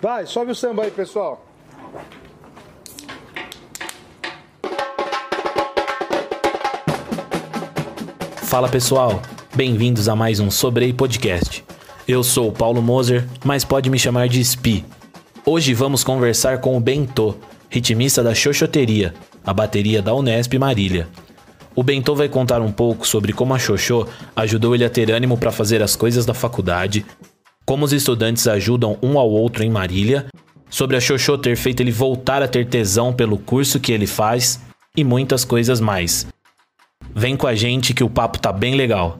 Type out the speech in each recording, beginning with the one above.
Vai, sobe o samba aí, pessoal. Fala pessoal, bem-vindos a mais um Sobrei Podcast. Eu sou o Paulo Moser, mas pode me chamar de Spi. Hoje vamos conversar com o Bentô, ritmista da Xoxoteria, a bateria da Unesp Marília. O Bentô vai contar um pouco sobre como a Xoxô ajudou ele a ter ânimo para fazer as coisas da faculdade, como os estudantes ajudam um ao outro em Marília, sobre a Xoxô ter feito ele voltar a ter tesão pelo curso que ele faz e muitas coisas mais. Vem com a gente que o papo tá bem legal.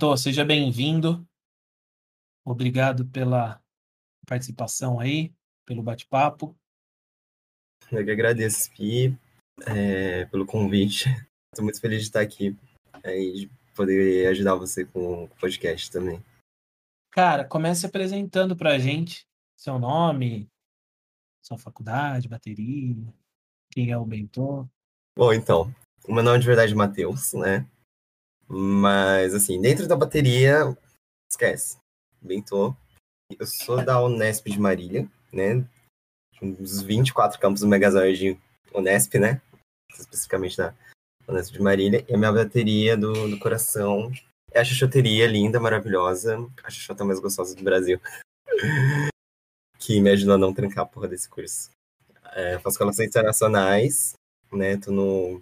Bento, seja bem-vindo. Obrigado pela participação aí, pelo bate-papo. Eu que agradeço, Pi, é, pelo convite. Estou muito feliz de estar aqui é, e de poder ajudar você com o podcast também. Cara, comece apresentando para a gente seu nome, sua faculdade, bateria, quem é o Bento. Bom, então, o meu nome de verdade é Matheus, né? Mas, assim, dentro da bateria, esquece. Bento. Eu sou da Unesp de Marília, né? Uns 24 campos do Megazord Unesp, né? Especificamente da Unesp de Marília. E a minha bateria do, do coração é a chuchoteria linda, maravilhosa. A chuchota mais gostosa do Brasil. que me ajudou a não trancar a porra desse curso. É, faço relações internacionais, né? Tô no.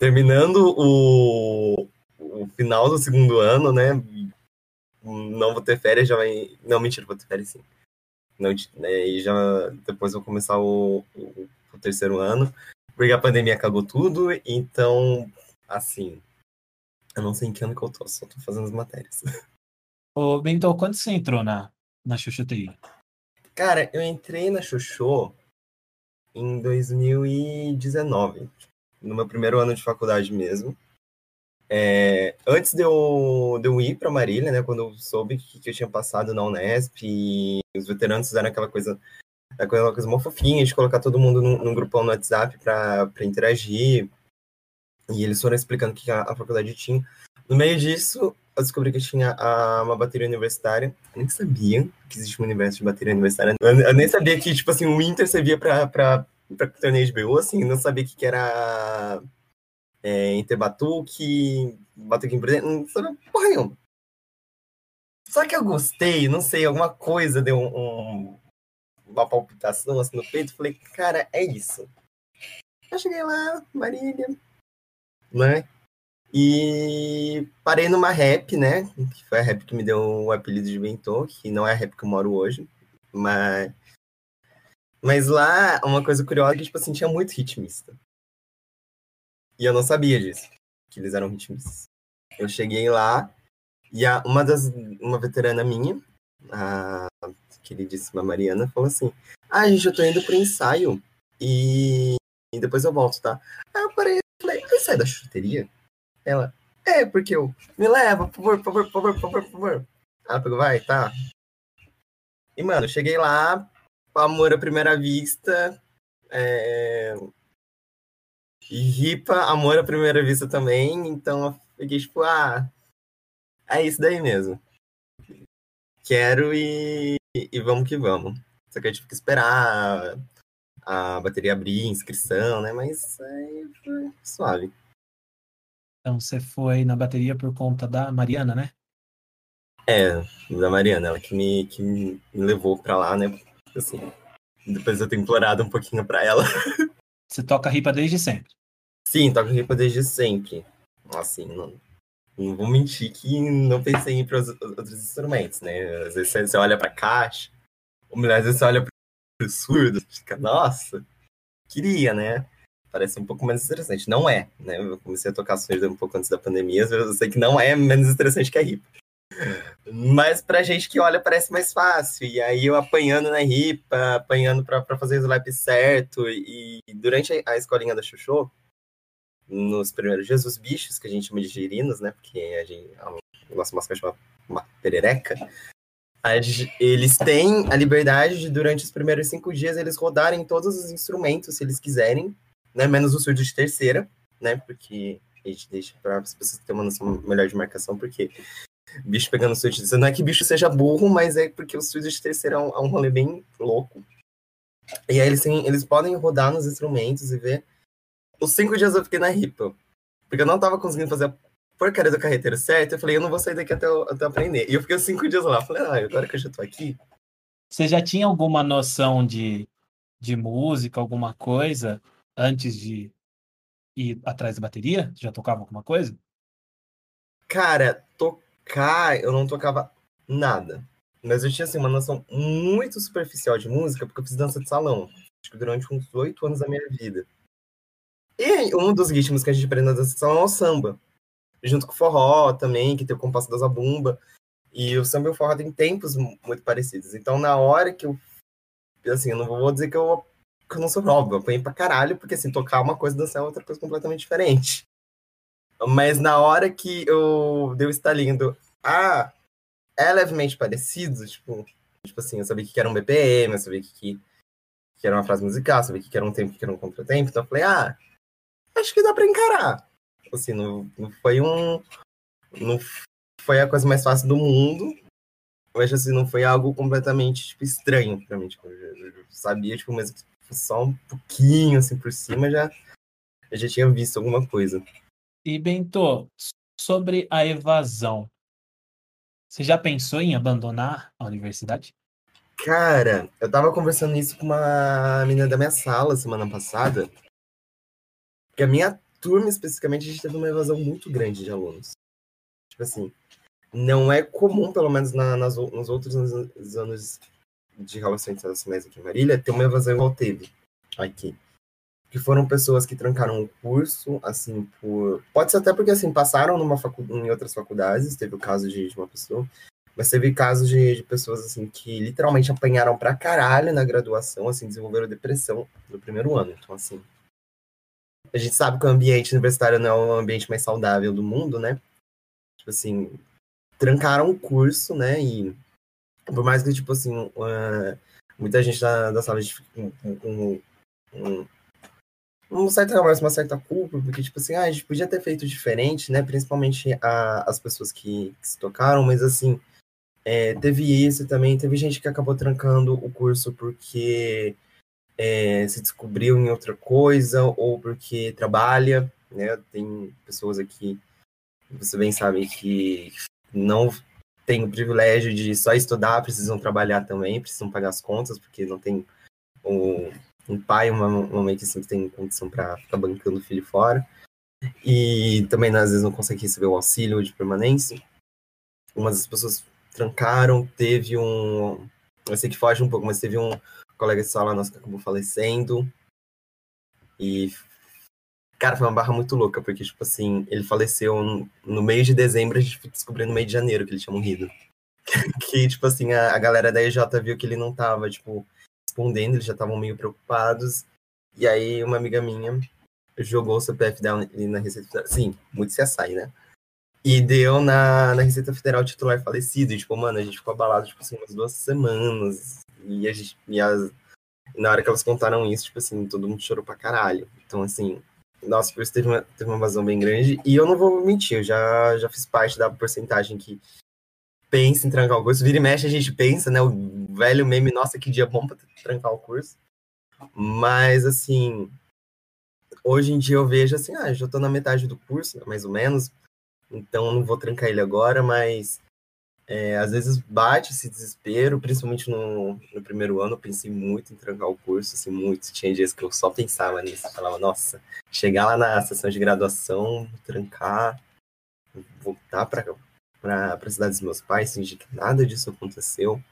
Terminando o, o final do segundo ano, né? Não vou ter férias, já vai. Não, mentira, vou ter férias sim. Não, né, e já depois vou começar o, o, o terceiro ano. Porque a pandemia acabou tudo, então, assim. Eu não sei em que ano que eu tô, só tô fazendo as matérias. Ô, Bento, quando você entrou na, na Xuxoteria? Cara, eu entrei na Xuxô em 2019, no meu primeiro ano de faculdade mesmo. É, antes de eu, de eu ir para Marília, né, quando eu soube que, que, eu tinha passado na Unesp, e os veteranos fizeram aquela coisa, aquela coisa mó fofinha de colocar todo mundo num, num grupão no WhatsApp para interagir, e eles foram explicando o que a, a, faculdade tinha. No meio disso, eu descobri que tinha a, uma bateria universitária. Eu nem sabia que existia um universo de bateria universitária. Eu, eu nem sabia que, tipo assim, o Inter servia para torneio de BU, assim, não sabia que, que era é, Inter Batuque, Batuque Empreendedor, não sabia porra nenhuma. Só que eu gostei, não sei, alguma coisa deu um, um, uma palpitação assim no peito, falei, cara, é isso. Eu cheguei lá, Marília, né? E parei numa rap, né? Que foi a rap que me deu o apelido de Bentô, que não é a rap que eu moro hoje. Mas. Mas lá, uma coisa curiosa é que, tipo assim, tinha muito ritmista. E eu não sabia disso, que eles eram ritmistas. Eu cheguei lá e a, uma das. Uma veterana minha, a queridíssima Mariana, falou assim: Ah, gente, eu tô indo pro ensaio e, e depois eu volto, tá? Aí eu parei falei: Você sai da chuteria? Ela, é, porque eu, me leva, por favor, por favor, por favor, por favor, por favor. Ela pegou, vai, tá. E, mano, cheguei lá, amor à primeira vista, é... e ripa, amor à primeira vista também, então eu fiquei tipo, ah, é isso daí mesmo. Quero e, e vamos que vamos. Só que eu tive que esperar a bateria abrir, inscrição, né? Mas aí foi suave. Então você foi na bateria por conta da Mariana, né? É, da Mariana, ela que me, que me levou pra lá, né? Assim, depois eu tenho implorado um pouquinho pra ela. Você toca ripa desde sempre? Sim, toco ripa desde sempre. Assim, não, não vou mentir que não pensei em ir para outros instrumentos, né? Às vezes você olha pra caixa, ou às vezes você olha pro surdo, fica, nossa, queria, né? parece um pouco mais interessante. Não é, né? Eu comecei a tocar surdo um pouco antes da pandemia, eu sei que não é menos interessante que a ripa. Mas pra gente que olha parece mais fácil. E aí eu apanhando na ripa, apanhando pra, pra fazer o slap certo. E durante a, a escolinha da Xuxô, nos primeiros dias, os bichos, que a gente chama de girinos, né? Porque a, gente, a nossa mascote chama uma perereca. eles têm a liberdade de, durante os primeiros cinco dias, eles rodarem todos os instrumentos, se eles quiserem, né? Menos o surdo de terceira, né? Porque a gente deixa para as pessoas terem uma noção melhor de marcação, porque bicho pegando de terceira, não é que bicho seja burro, mas é porque o surdo de terceira é um, é um rolê bem louco. E aí eles, eles podem rodar nos instrumentos e ver. Os cinco dias eu fiquei na ripa. Porque eu não tava conseguindo fazer a porcaria do carreteiro certo. Eu falei, eu não vou sair daqui até eu, até aprender. E eu fiquei cinco dias lá. Falei, ah, agora que eu já tô aqui. Você já tinha alguma noção de, de música, alguma coisa, antes de ir atrás da bateria? Já tocava alguma coisa? Cara, eu não tocava nada. Mas eu tinha assim, uma noção muito superficial de música, porque eu fiz dança de salão. Acho que durante uns oito anos da minha vida. E um dos ritmos que a gente aprende na dança de salão é o samba. Junto com o forró também, que tem o compasso da zabumba. E o samba e o forró têm tempos muito parecidos. Então, na hora que eu. Assim, eu não vou dizer que eu, que eu não sou óbvio, eu apanhei pra caralho, porque assim, tocar uma coisa e dançar é outra coisa completamente diferente. Mas na hora que eu dei o estalinho do. Ah, é levemente parecido, tipo, tipo assim, eu sabia que era um BPM, eu sabia que, que era uma frase musical, eu sabia que era um tempo, que era um contratempo, então eu falei, ah, acho que dá pra encarar. Assim, não, não foi um. Não foi a coisa mais fácil do mundo, mas assim, não foi algo completamente tipo, estranho pra mim. Tipo, eu sabia, tipo, mas só um pouquinho assim por cima já, eu já tinha visto alguma coisa. E Bento, sobre a evasão, você já pensou em abandonar a universidade? Cara, eu tava conversando isso com uma menina da minha sala semana passada. Que a minha turma, especificamente, a gente teve uma evasão muito grande de alunos. Tipo assim, não é comum, pelo menos na, nas, nos outros anos, anos de relações internacionais aqui em Marília, ter uma evasão igual teve aqui que foram pessoas que trancaram o curso, assim, por. Pode ser até porque, assim, passaram numa facu... em outras faculdades, teve o caso de, uma pessoa, mas teve casos de, de, pessoas, assim, que literalmente apanharam pra caralho na graduação, assim, desenvolveram depressão no primeiro ano. Então, assim. A gente sabe que o ambiente universitário não é o ambiente mais saudável do mundo, né? Tipo assim, trancaram o curso, né? E por mais que, tipo assim, uh, muita gente da, da sala de, com, com, com um certo remorso, uma certa culpa, porque, tipo assim, ah, a gente podia ter feito diferente, né? Principalmente a, as pessoas que, que, se tocaram, mas assim, é, teve isso também, teve gente que acabou trancando o curso porque é, se descobriu em outra coisa, ou porque trabalha, né? Tem pessoas aqui, você bem sabe, que não tem o privilégio de só estudar, precisam trabalhar também, precisam pagar as contas, porque não tem o um pai, uma, uma mãe que sempre tem condição para ficar bancando o filho fora. E também, às vezes, não consegue receber o auxílio de permanência. Umas das pessoas trancaram, teve um. Eu sei que foge um pouco, mas teve um colega de sala nosso que acabou falecendo. E. Cara, foi uma barra muito louca, porque, tipo assim, ele faleceu no meio de dezembro, a gente descobriu no meio de janeiro que ele tinha morrido. que, tipo assim, a, a galera da EJ viu que ele não tava, tipo, respondendo, eles já estavam meio preocupados. E aí uma amiga minha jogou o CPF dela na Receita Federal. Sim, muito CSI, né? E deu na, na Receita Federal titular falecido. E, tipo, mano, a gente ficou abalado, tipo assim, umas duas semanas. E a gente. E as, na hora que elas contaram isso, tipo assim, todo mundo chorou pra caralho. Então, assim, nossa, por isso teve uma, teve uma vazão bem grande. E eu não vou mentir, eu já, já fiz parte da porcentagem que pensa em trancar o curso. Vira e mexe, a gente pensa, né? O velho meme, nossa, que dia bom pra trancar o curso. Mas, assim, hoje em dia eu vejo assim, ah, já tô na metade do curso, né, mais ou menos, então não vou trancar ele agora, mas é, às vezes bate esse desespero, principalmente no, no, primeiro ano, eu pensei muito em trancar o curso, assim, muito. Tinha dias que eu só pensava nisso, falava, nossa, chegar lá na sessão de graduação, trancar, voltar para para a cidade dos meus pais, fingir que nada disso aconteceu.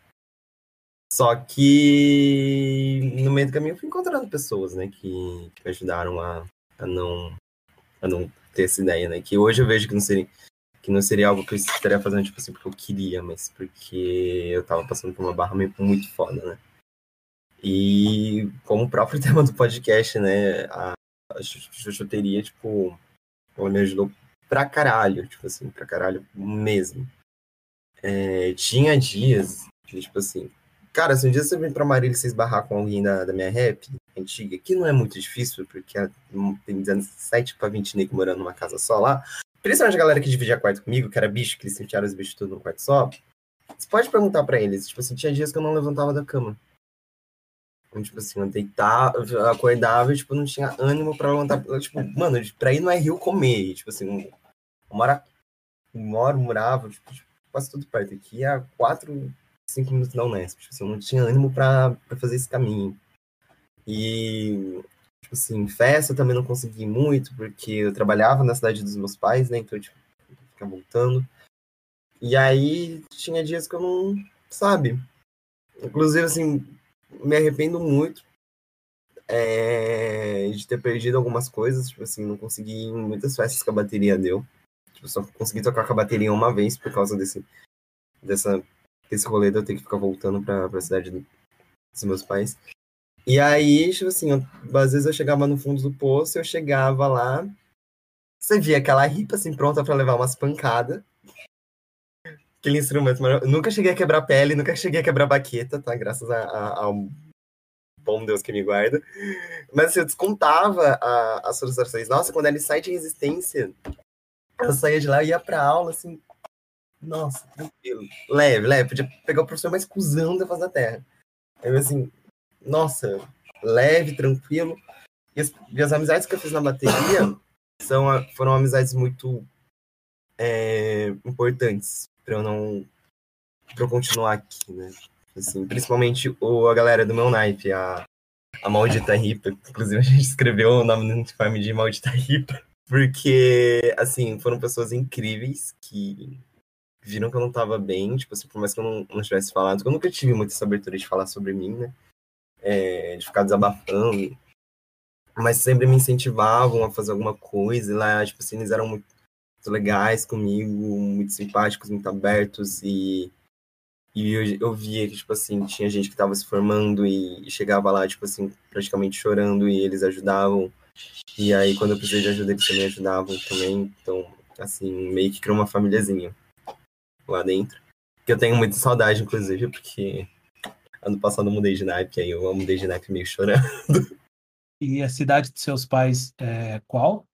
Só que no meio do caminho eu fui encontrando pessoas, né, que, que me ajudaram a, a, não, a não ter essa ideia, né, que hoje eu vejo que não seria, que não seria algo que eu estaria fazendo, tipo assim, porque eu queria, mas porque eu tava passando por uma barra muito foda, né. E como o próprio tema do podcast, né, a, a chuteria, tipo, ela me ajudou pra caralho, tipo assim, pra caralho mesmo. É, tinha dias Que, tipo assim, cara, se um dia você vem pra Marília e você esbarrar com alguém da, da minha rap antiga, que não é muito difícil, porque tem 17 pra 20 negros morando numa casa só lá, principalmente a galera que dividia quarto comigo, que era bicho, que eles sentiam os bichos tudo no quarto só, você pode perguntar pra eles, tipo assim, tinha dias que eu não levantava da cama. Então, tipo assim, eu deitava, eu acordava e, tipo, não tinha ânimo pra levantar. Tipo, mano, pra ir no Rio comer. Tipo assim, eu moro, moro, morava, tipo, quase tudo perto aqui, a quatro, cinco minutos da Unesp. Tipo assim, eu não tinha ânimo pra, pra fazer esse caminho. E, tipo assim, festa também não consegui muito, porque eu trabalhava na cidade dos meus pais, né? Então, tipo, ficava voltando. E aí, tinha dias que eu não, sabe? Inclusive, assim, me arrependo muito é, de ter perdido algumas coisas. Tipo assim, não consegui em muitas festas que a bateria deu. Tipo, só consegui tocar com a bateria uma vez por causa desse, dessa, desse rolê de eu ter que ficar voltando pra, pra cidade dos meus pais. E aí, tipo assim, eu, às vezes eu chegava no fundo do poço, eu chegava lá, você via aquela ripa assim pronta para levar umas pancadas. Aquele instrumento, eu nunca cheguei a quebrar pele, nunca cheguei a quebrar baqueta, tá? Graças a, a, ao bom Deus que me guarda. Mas assim, eu descontava a, as frustrações. Nossa, quando ele sai de resistência, eu saía de lá e ia pra aula, assim, nossa, tranquilo. Leve, leve. Podia pegar o professor mais cuzão da face da terra. Aí, assim, nossa, leve, tranquilo. E as, e as amizades que eu fiz na bateria são, foram amizades muito é, importantes para eu não para eu continuar aqui, né? Assim, principalmente o, a galera do meu naipe, a, a Maldita Ripa. Inclusive, a gente escreveu o nome no uniforme de Maldita Ripa. Porque, assim, foram pessoas incríveis que viram que eu não tava bem, tipo assim, por mais que eu não, não tivesse falado, eu nunca tive muita essa abertura de falar sobre mim, né? É, de ficar desabafando. Mas sempre me incentivavam a fazer alguma coisa, e lá, tipo assim, eles eram muito legais comigo, muito simpáticos, muito abertos, e, e eu, eu via que, tipo assim, tinha gente que tava se formando e, e chegava lá, tipo assim, praticamente chorando, e eles ajudavam e aí, quando eu precisei de ajuda, eles também ajudavam também. Então, assim, meio que criou uma famíliazinha lá dentro. Que eu tenho muita saudade, inclusive, porque ano passado eu mudei de naipe, aí eu mudei de naipe meio chorando. E a cidade de seus pais é qual?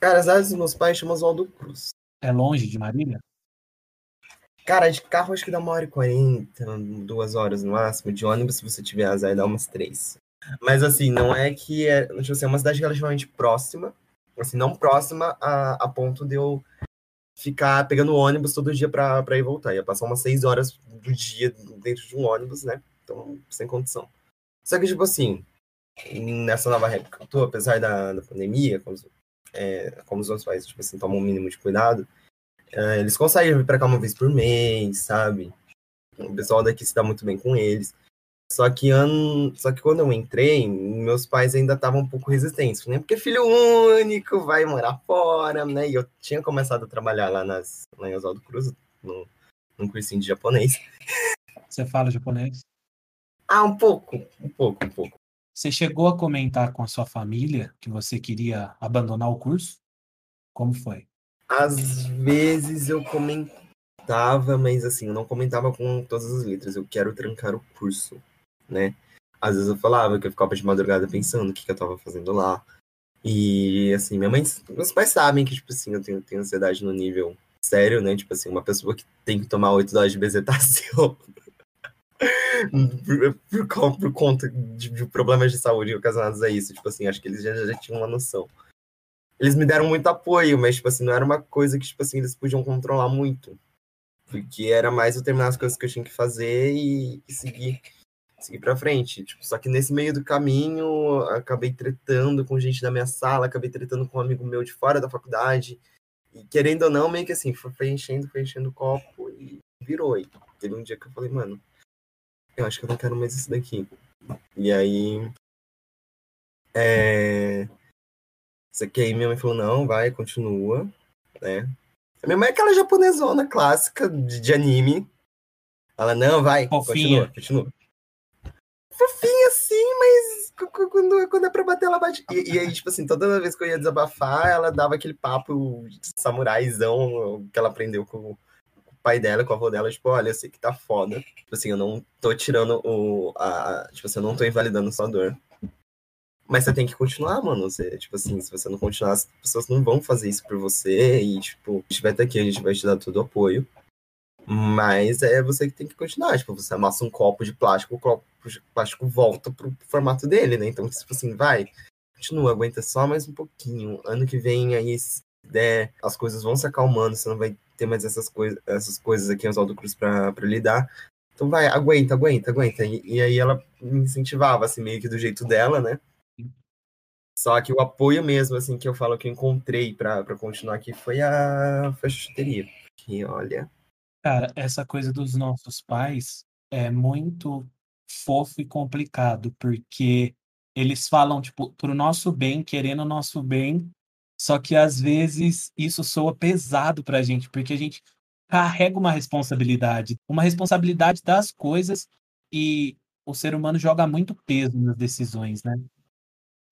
Cara, a cidade dos meus pais chama Oswaldo Cruz. É longe de Marília? Cara, de carro acho que dá uma hora e quarenta, duas horas no máximo. De ônibus, se você tiver azar, dá umas três. Mas assim, não é que é. Tipo assim, é uma cidade relativamente próxima. Assim, não próxima a, a ponto de eu ficar pegando ônibus todo dia pra, pra ir voltar. Ia passar umas seis horas do dia dentro de um ônibus, né? Então, sem condição. Só que, tipo assim, nessa nova época que eu tô, apesar da, da pandemia, como, é, como os outros países, tipo assim, tomam o um mínimo de cuidado, é, eles conseguem vir pra cá uma vez por mês, sabe? O pessoal daqui se dá muito bem com eles. Só que, an... Só que quando eu entrei, meus pais ainda estavam um pouco resistentes, né? Porque filho único, vai morar fora, né? E eu tinha começado a trabalhar lá, nas... lá em Oswaldo Cruz, no... num cursinho de japonês. Você fala japonês? Ah, um pouco, um pouco, um pouco. Você chegou a comentar com a sua família que você queria abandonar o curso? Como foi? Às vezes eu comentava, mas assim, eu não comentava com todas as letras. Eu quero trancar o curso né? Às vezes eu falava que eu ficava de madrugada pensando o que, que eu tava fazendo lá. E, assim, minha mãe, meus pais sabem que, tipo assim, eu tenho, tenho ansiedade no nível sério, né? Tipo assim, uma pessoa que tem que tomar oito doses de bezetacil por, por, por, conta de, de, problemas de saúde ocasionados a isso. Tipo assim, acho que eles já, já tinham uma noção. Eles me deram muito apoio, mas, tipo assim, não era uma coisa que, tipo assim, eles podiam controlar muito. Porque era mais eu terminar as coisas que eu tinha que fazer e, e seguir seguir para frente. Tipo, só que nesse meio do caminho, acabei tretando com gente da minha sala, acabei tretando com um amigo meu de fora da faculdade. E querendo ou não, meio que assim, foi enchendo, foi enchendo o copo e virou. E teve um dia que eu falei, mano, eu acho que eu não quero mais isso daqui. E aí. É. Isso aqui aí minha mãe falou, não, vai, continua, né? A minha mãe é aquela japonesona clássica de, de anime. Ela, não, vai, Fofinha. continua, continua fofinha assim, mas quando, quando é pra bater, ela bate. E, e, aí, tipo assim, toda vez que eu ia desabafar, ela dava aquele papo de samuraizão que ela aprendeu com, com o pai dela, com o avô dela, tipo, olha, eu sei que tá foda. Tipo assim, eu não tô tirando o. A, tipo assim, eu não tô invalidando sua dor. Mas você tem que continuar, mano. Você, tipo assim, se você não continuar, as pessoas não vão fazer isso por você. E, tipo, a vai estar aqui, a gente vai te dar todo o apoio. Mas é você que tem que continuar. Tipo, você amassa um copo de plástico, o copo de plástico volta pro formato dele, né? Então, tipo assim, vai, continua, aguenta só mais um pouquinho. Ano que vem, aí, se der, as coisas vão se acalmando, você não vai ter mais essas, coisa, essas coisas aqui em Oswaldo Cruz pra, pra lidar. Então vai, aguenta, aguenta, aguenta. E, e aí ela me incentivava, assim, meio que do jeito dela, né? Só que o apoio mesmo, assim, que eu falo que eu encontrei para continuar aqui foi a, foi a chuteria. Que, olha. Cara, essa coisa dos nossos pais é muito fofo e complicado, porque eles falam, tipo, pro nosso bem, querendo o nosso bem, só que às vezes isso soa pesado pra gente, porque a gente carrega uma responsabilidade, uma responsabilidade das coisas e o ser humano joga muito peso nas decisões, né?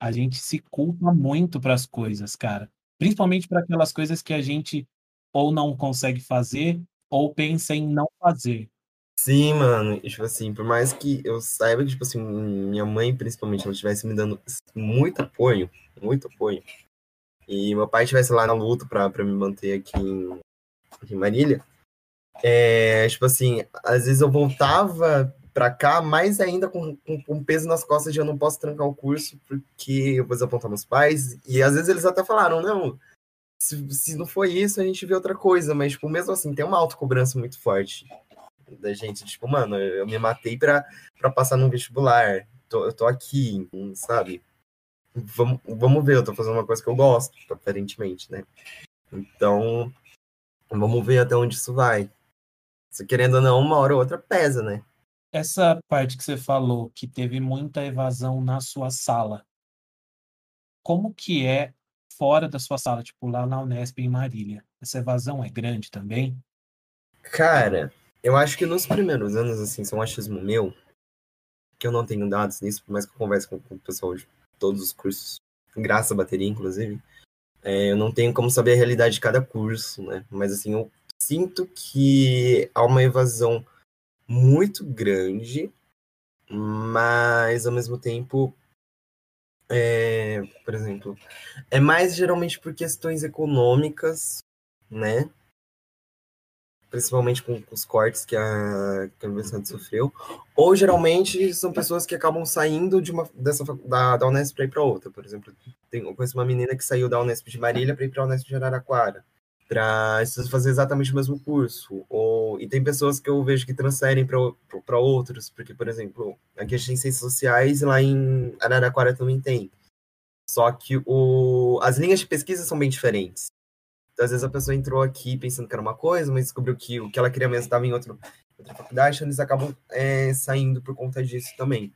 A gente se culpa muito para as coisas, cara. Principalmente para aquelas coisas que a gente ou não consegue fazer ou pensa em não fazer. Sim, mano. tipo assim, por mais que eu saiba que, tipo assim, minha mãe, principalmente, ela estivesse me dando muito apoio, muito apoio, e meu pai estivesse lá na luta pra, pra me manter aqui em, em Marília, é, tipo assim, às vezes eu voltava para cá, mais ainda com, com, com, peso nas costas de eu não posso trancar o curso porque eu vou apontar meus pais. E às vezes eles até falaram, não, se, se não foi isso, a gente vê outra coisa. Mas, tipo, mesmo assim, tem uma autocobrança muito forte da gente. Tipo, mano, eu me matei para passar num vestibular. Tô, eu tô aqui, sabe? Vamos, vamos ver, eu tô fazendo uma coisa que eu gosto, aparentemente, né? Então, vamos ver até onde isso vai. Se querendo ou não, uma hora ou outra pesa, né? Essa parte que você falou, que teve muita evasão na sua sala, como que é fora da sua sala, tipo lá na Unesp em Marília? Essa evasão é grande também? Cara, eu acho que nos primeiros anos, assim, são um achismo meu, que eu não tenho dados nisso, por mais que eu converse com, com o pessoal de todos os cursos, graças à bateria, inclusive, é, eu não tenho como saber a realidade de cada curso, né? Mas, assim, eu sinto que há uma evasão muito grande, mas ao mesmo tempo, é, por exemplo, é mais geralmente por questões econômicas, né? Principalmente com, os cortes que a, que a universidade sofreu, ou geralmente são pessoas que acabam saindo de uma dessa da, da Unesp para ir para outra. Por exemplo, tem, eu conheço uma menina que saiu da Unesp de Marília para ir para a Unesp de Araraquara para fazer exatamente o mesmo curso. Ou, e tem pessoas que eu vejo que transferem para outros, porque, por exemplo, aqui a gente tem ciências sociais e lá em Araraquara também tem. Só que o, as linhas de pesquisa são bem diferentes. Então, às vezes a pessoa entrou aqui pensando que era uma coisa, mas descobriu que o que ela queria mesmo estava em outro, outra faculdade, então eles acabam é, saindo por conta disso também.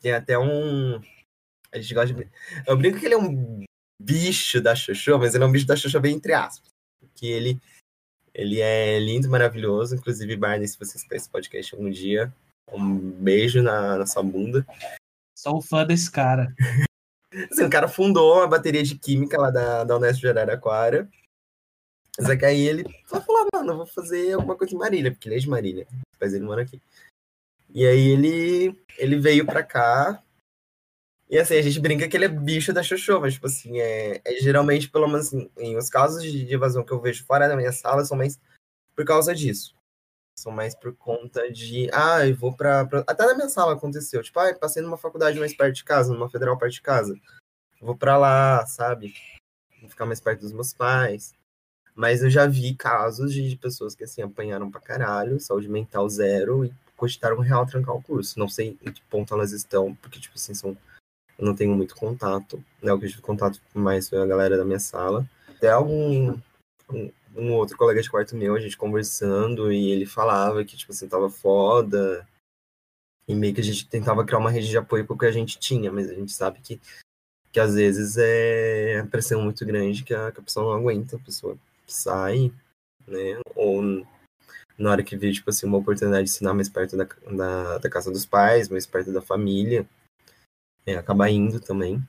Tem até um. A gente gosta de. Eu brinco que ele é um bicho da Xoxô, mas ele é um bicho da Xoxô bem entre aspas que ele, ele é lindo, maravilhoso. Inclusive, Barney, se você escutar esse podcast algum dia, um beijo na, na sua bunda. Sou fã desse cara. assim, o cara fundou uma bateria de química lá da, da Unesp de Araraquara. Só que aí ele falou, mano, eu vou fazer alguma coisa em Marília, porque ele é de Marília. Mas ele mora aqui. E aí ele, ele veio pra cá, e assim, a gente brinca que ele é bicho da Xoxô, mas, tipo assim, é, é geralmente, pelo menos assim, em os casos de evasão que eu vejo fora da minha sala, são mais por causa disso. São mais por conta de, ah, eu vou pra, pra... Até na minha sala aconteceu, tipo, ah, passei numa faculdade mais perto de casa, numa federal perto de casa. vou pra lá, sabe? Vou ficar mais perto dos meus pais. Mas eu já vi casos de, pessoas que, assim, apanharam pra caralho, saúde mental zero, e cogitaram real trancar o curso. Não sei em que ponto elas estão, porque, tipo assim, são eu não tenho muito contato, né? O que eu tive contato mais foi a galera da minha sala. Até algum um, um, outro colega de quarto meu, a gente conversando, e ele falava que, tipo assim, tava foda. E meio que a gente tentava criar uma rede de apoio com o que a gente tinha, mas a gente sabe que, que às vezes é a pressão muito grande que a, que a pessoa não aguenta, a pessoa sai, né? Ou na hora que vê, tipo assim, uma oportunidade de ensinar mais perto da, da, da casa dos pais, mais perto da família, é, acaba indo também.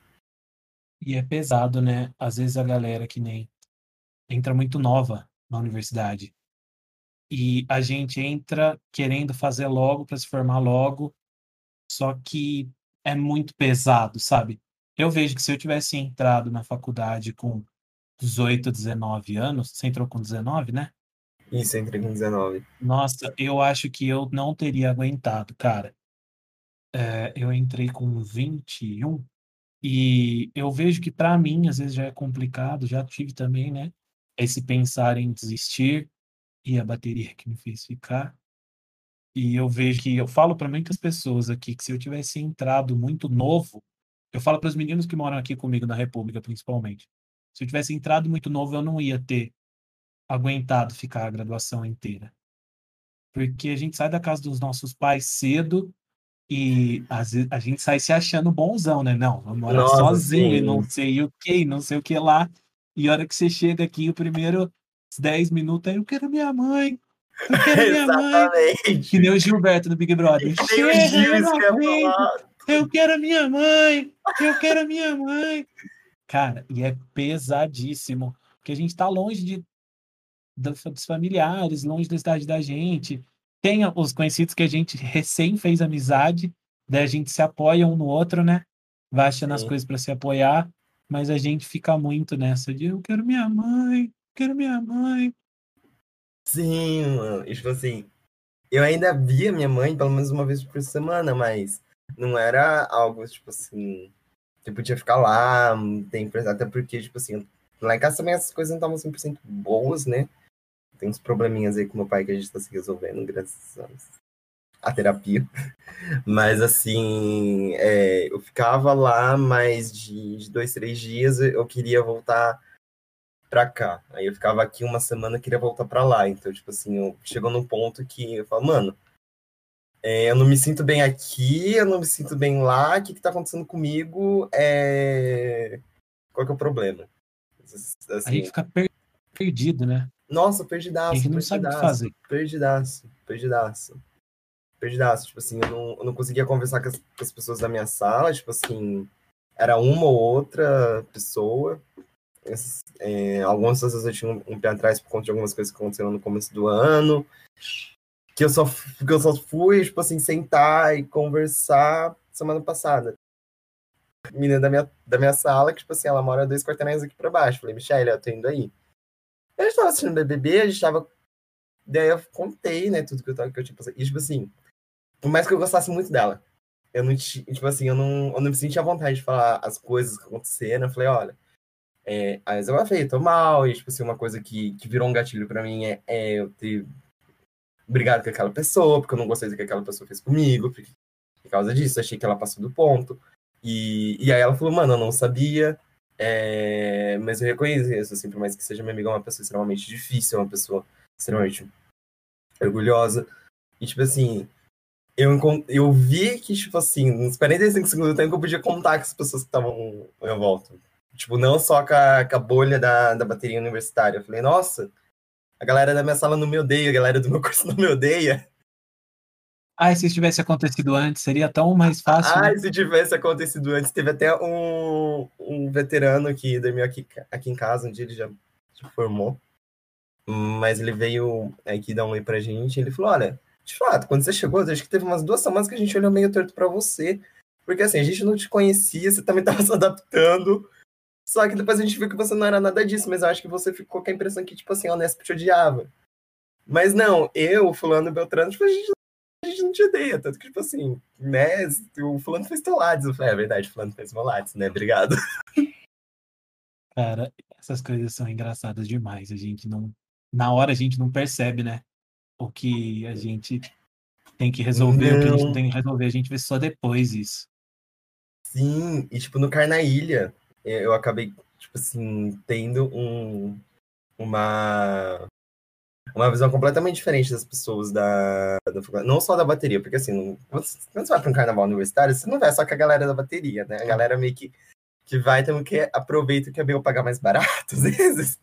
E é pesado, né? Às vezes a galera que nem entra muito nova na universidade e a gente entra querendo fazer logo para se formar logo, só que é muito pesado, sabe? Eu vejo que se eu tivesse entrado na faculdade com 18, 19 anos, você entrou com 19, né? Isso, entrei com 19. Nossa, eu acho que eu não teria aguentado, cara. É, eu entrei com 21 e eu vejo que para mim às vezes já é complicado, já tive também, né? Esse pensar em desistir e a bateria que me fez ficar. E eu vejo que eu falo para muitas pessoas aqui que se eu tivesse entrado muito novo, eu falo para os meninos que moram aqui comigo na República, principalmente. Se eu tivesse entrado muito novo, eu não ia ter aguentado ficar a graduação inteira. Porque a gente sai da casa dos nossos pais cedo e às vezes a gente sai se achando bonzão, né? Não, vou morar Nossa, sozinho sim. e não sei o que, não sei o que lá. E a hora que você chega aqui, o primeiro 10 minutos aí, eu quero minha mãe, eu quero minha mãe. Que nem o Gilberto do Big Brother. Que Chega, eu eu. Eu quero a minha mãe! Eu quero a minha mãe! Cara, e é pesadíssimo, porque a gente tá longe de, dos familiares, longe da cidade da gente. Tem os conhecidos que a gente recém fez amizade, daí a gente se apoia um no outro, né? Vai achando as coisas para se apoiar, mas a gente fica muito nessa de eu quero minha mãe, quero minha mãe. Sim, mano. E, tipo assim, eu ainda via minha mãe pelo menos uma vez por semana, mas não era algo, tipo assim, eu podia ficar lá tempo, até porque, tipo assim, lá em casa também essas coisas não estavam 100% boas, né? Tem uns probleminhas aí com meu pai que a gente tá se resolvendo, graças a terapia. Mas, assim, é, eu ficava lá mais de, de dois, três dias, eu queria voltar pra cá. Aí eu ficava aqui uma semana, queria voltar pra lá. Então, tipo assim, eu, chegou num ponto que eu falo, mano, é, eu não me sinto bem aqui, eu não me sinto bem lá, o que que tá acontecendo comigo? É... Qual que é o problema? Aí Assim, fica per- perdido, né? nossa, perdidaço, não sabe o que perdidaço, fazer. perdidaço, perdidaço. Perdidaço, tipo assim, eu não, eu não conseguia conversar com as, com as pessoas da minha sala, tipo assim, era uma ou outra pessoa. É, algumas pessoas eu tinha um, um pé atrás por conta de algumas coisas que aconteceram no começo do ano. Que eu só, que eu só fui, tipo assim, sentar e conversar semana passada. Menina da minha, da minha sala, que, tipo assim, ela mora dois quarteirões aqui pra baixo. Falei, Michelle, eu tô indo aí. A gente tava assistindo BBB, a gente tava. Daí eu contei, né, tudo que eu, tava, que eu tinha passado. E, tipo assim, por mais que eu gostasse muito dela, eu não tipo assim, eu não, eu não me sentia à vontade de falar as coisas que aconteceram. Eu falei, olha, é, a Isabela fez, tô mal, e, tipo assim, uma coisa que, que virou um gatilho pra mim é, é eu ter brigado com aquela pessoa, porque eu não gostei do que aquela pessoa fez comigo, porque, por causa disso, achei que ela passou do ponto. E, e aí ela falou, mano, eu não sabia, é, mas eu reconheço, assim, por mais que seja minha amiga, é uma pessoa extremamente difícil, é uma pessoa extremamente orgulhosa. E, tipo assim, eu, eu vi que, tipo assim, nos 45 segundos do tempo eu podia contar com as pessoas que estavam em volta. Tipo, não só com a, com a bolha da, da bateria universitária. Eu falei, nossa, a galera da minha sala não me odeia, a galera do meu curso não me odeia. Ai, se isso tivesse acontecido antes, seria tão mais fácil. né? Ai, se tivesse acontecido antes, teve até um, um veterano que dormiu aqui, aqui em casa, um dia ele já se formou. Mas ele veio aqui dar um oi pra gente e ele falou: Olha, de fato, quando você chegou, acho que teve umas duas semanas que a gente olhou meio torto pra você. Porque assim, a gente não te conhecia, você também tava se adaptando. Só que depois a gente viu que você não era nada disso, mas eu acho que você ficou com a impressão que, tipo assim, a Unesp te odiava. Mas não, eu, Fulano e Beltrano, tipo, a gente, a gente não te odeia. Tanto que, tipo assim, né, o Fulano fez teu. Eu falei, é verdade, Fulano fez meu Lattes, né? Obrigado. Cara, essas coisas são engraçadas demais. A gente não. Na hora a gente não percebe, né? O que a gente tem que resolver, o que a gente Não. não tem que resolver. A gente vê só depois isso. Sim, e tipo, no Carnaília, eu acabei, tipo assim, tendo um, uma, uma visão completamente diferente das pessoas da, da faculdade. Não só da bateria, porque assim, não- quando você vai para um carnaval universitário, você não vai só com a galera da bateria, né? A galera meio que, que vai também que aproveita que é eu pagar mais barato, às vezes.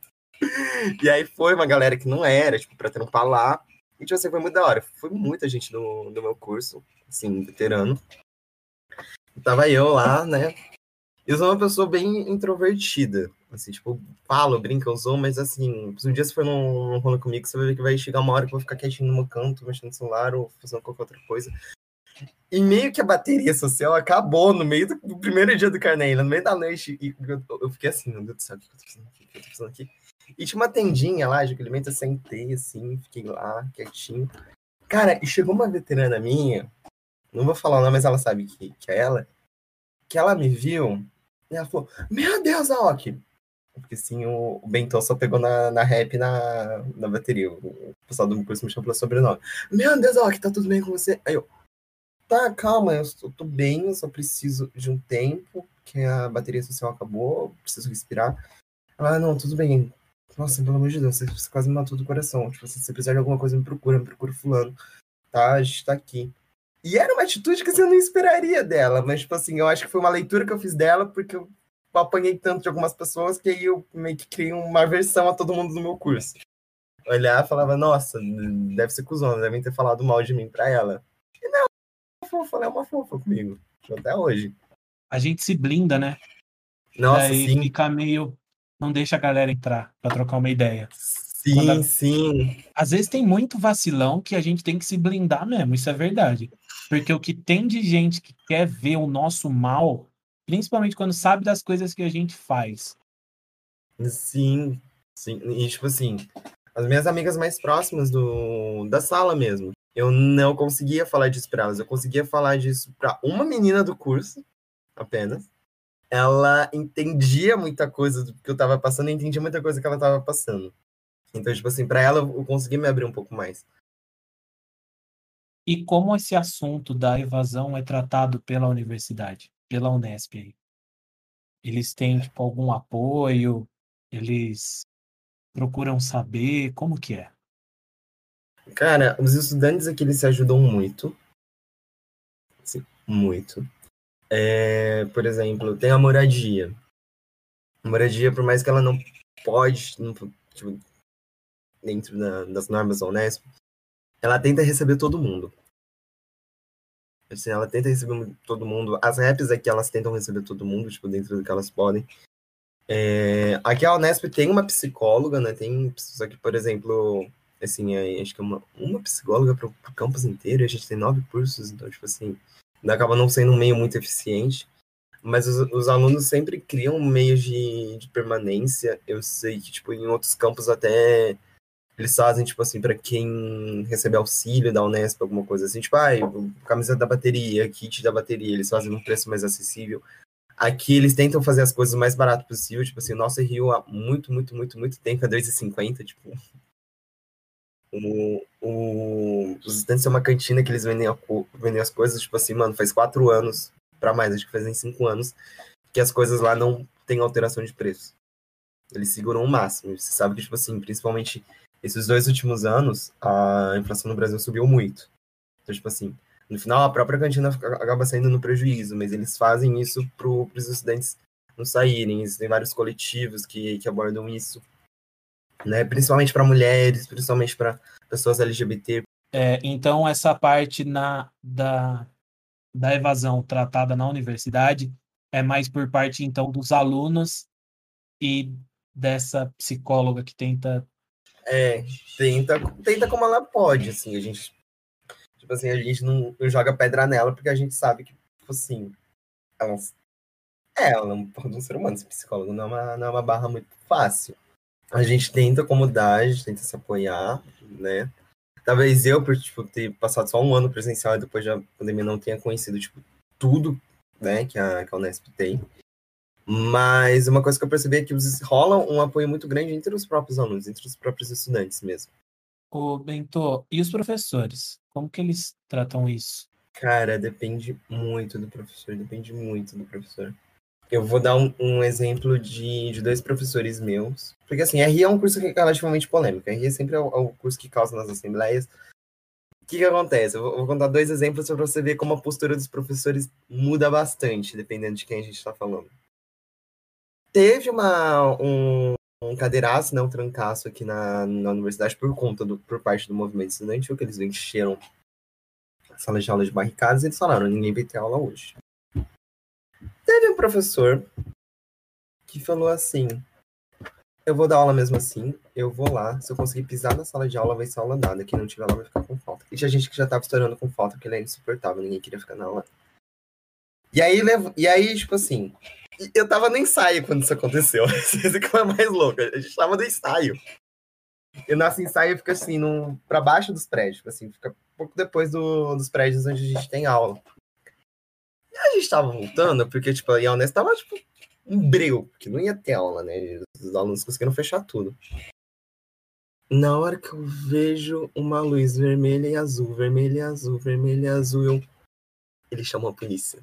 E aí foi uma galera que não era, tipo, pra trampar lá. E, tipo assim, foi muito da hora. Foi muita gente no, no meu curso, assim, veterano. Tava eu lá, né? Eu sou uma pessoa bem introvertida. Assim, tipo, falo, brinca, eu zoo, mas assim, se um dia você for num, num rolê comigo, você vai ver que vai chegar uma hora que eu vou ficar quietinho no meu canto, mexendo no celular ou fazendo qualquer outra coisa. E meio que a bateria social acabou no meio do, do primeiro dia do Carneiro, no meio da noite. E eu, eu, fiquei assim, meu Deus do céu, o que eu tô fazendo aqui? O que eu tô fazendo aqui? E tinha uma tendinha lá de alimento, eu sentei assim, fiquei lá, quietinho. Cara, e chegou uma veterana minha, não vou falar o nome, mas ela sabe que, que é ela, que ela me viu e ela falou: Meu Deus, Aoki! Porque sim, o, o só pegou na, na rap na, na bateria. O pessoal do meu curso me chamou pelo sobrenome. Meu Deus, Aoki, tá tudo bem com você? Aí eu, tá, calma, eu tô, tô bem, eu só preciso de um tempo, que a bateria social acabou, preciso respirar. Ela, ah, não, tudo bem. Nossa, pelo amor de Deus, você, você quase me matou do coração. Tipo, se você precisar de alguma coisa, me procura, me procura fulano. Tá, a gente tá aqui. E era uma atitude que eu não esperaria dela, mas, tipo assim, eu acho que foi uma leitura que eu fiz dela, porque eu apanhei tanto de algumas pessoas que aí eu meio que criei uma versão a todo mundo do meu curso. Olhar e falava, nossa, deve ser cuzona, devem ter falado mal de mim pra ela. E não, é uma fofa, ela é uma fofa comigo, até hoje. A gente se blinda, né? Nossa, Daí sim. fica meio. Não deixa a galera entrar pra trocar uma ideia. Sim, sim. Às vezes tem muito vacilão que a gente tem que se blindar mesmo, isso é verdade. Porque o que tem de gente que quer ver o nosso mal, principalmente quando sabe das coisas que a gente faz. Sim, sim. E tipo assim, as minhas amigas mais próximas do, da sala mesmo, eu não conseguia falar disso pra elas. Eu conseguia falar disso pra uma menina do curso, apenas. Ela entendia muita coisa do que eu tava passando e entendia muita coisa que ela tava passando. Então, tipo assim, para ela eu consegui me abrir um pouco mais. E como esse assunto da evasão é tratado pela universidade, pela Unesp aí? Eles têm tipo, algum apoio? Eles procuram saber? Como que é? Cara, os estudantes aqui eles se ajudam muito. Sim, muito. É, por exemplo, tem a moradia. A moradia, por mais que ela não pode, não, tipo, dentro da, das normas da Unesp, ela tenta receber todo mundo. Assim, ela tenta receber todo mundo. As raps aqui, elas tentam receber todo mundo, tipo, dentro do que elas podem. É, aqui a Unesp tem uma psicóloga, né? Tem, só que, por exemplo, assim, é, acho que é uma, uma psicóloga para o campus inteiro, a gente tem nove cursos, então, tipo assim, acaba não sendo um meio muito eficiente. Mas os, os alunos sempre criam meios de, de permanência. Eu sei que, tipo, em outros campos até eles fazem, tipo assim, para quem recebe auxílio da Unesp, alguma coisa assim, tipo, ah, camisa da bateria, kit da bateria, eles fazem um preço mais acessível. Aqui eles tentam fazer as coisas o mais barato possível, tipo assim, o nosso Rio há muito, muito, muito, muito tempo é 2,50, tipo. O, o, os estudantes são uma cantina que eles vendem, a, vendem as coisas, tipo assim, mano, faz quatro anos, para mais, acho que fazem cinco anos, que as coisas lá não tem alteração de preço. Eles seguram o máximo. Você sabe que, tipo assim, principalmente esses dois últimos anos, a inflação no Brasil subiu muito. Então, tipo assim, no final a própria cantina acaba saindo no prejuízo, mas eles fazem isso para os estudantes não saírem. Existem vários coletivos que, que abordam isso, né? principalmente para mulheres, principalmente para pessoas LGBT. É, então, essa parte na, da, da evasão tratada na universidade é mais por parte, então, dos alunos e dessa psicóloga que tenta é, tenta, tenta como ela pode, assim, a gente. Tipo assim, a gente não, não joga pedra nela porque a gente sabe que, tipo assim, ela, é, ela é um, um ser humano, ser psicólogo não é, uma, não é uma barra muito fácil. A gente tenta acomodar, a gente tenta se apoiar, né? Talvez eu, por tipo, ter passado só um ano presencial e depois da pandemia não tenha conhecido, tipo, tudo, né, que a, que a Unesp tem. Mas uma coisa que eu percebi é que rola um apoio muito grande entre os próprios alunos, entre os próprios estudantes mesmo. Ô, Bento, e os professores? Como que eles tratam isso? Cara, depende muito do professor, depende muito do professor. Eu vou dar um, um exemplo de, de dois professores meus. Porque, assim, RI é um curso relativamente polêmico. RI é sempre o, é o curso que causa nas assembleias. O que, que acontece? Eu vou, eu vou contar dois exemplos para você ver como a postura dos professores muda bastante, dependendo de quem a gente está falando. Teve uma, um, um cadeiraço, né, um trancaço aqui na, na universidade por conta do, por parte do movimento estudantil, que eles encheram a sala de aula de barricadas e eles falaram, ninguém vai ter aula hoje. Teve um professor que falou assim, eu vou dar aula mesmo assim, eu vou lá, se eu conseguir pisar na sala de aula, vai ser aula dada, quem não tiver lá vai ficar com falta. E tinha gente que já tava estourando com falta, porque ele é insuportável, ninguém queria ficar na aula. E aí, e aí tipo assim, eu tava no ensaio quando isso aconteceu, isso que foi mais louco, a gente tava no ensaio. E nosso ensaio fica assim, no, pra baixo dos prédios, assim, fica pouco depois do, dos prédios onde a gente tem aula. E a gente tava voltando, porque, tipo, a Unesp tava, tipo, um breu, que não ia ter aula, né? Os alunos conseguiram fechar tudo. Na hora que eu vejo uma luz vermelha e azul, vermelha e azul, vermelha e azul, eu... ele chamou a polícia.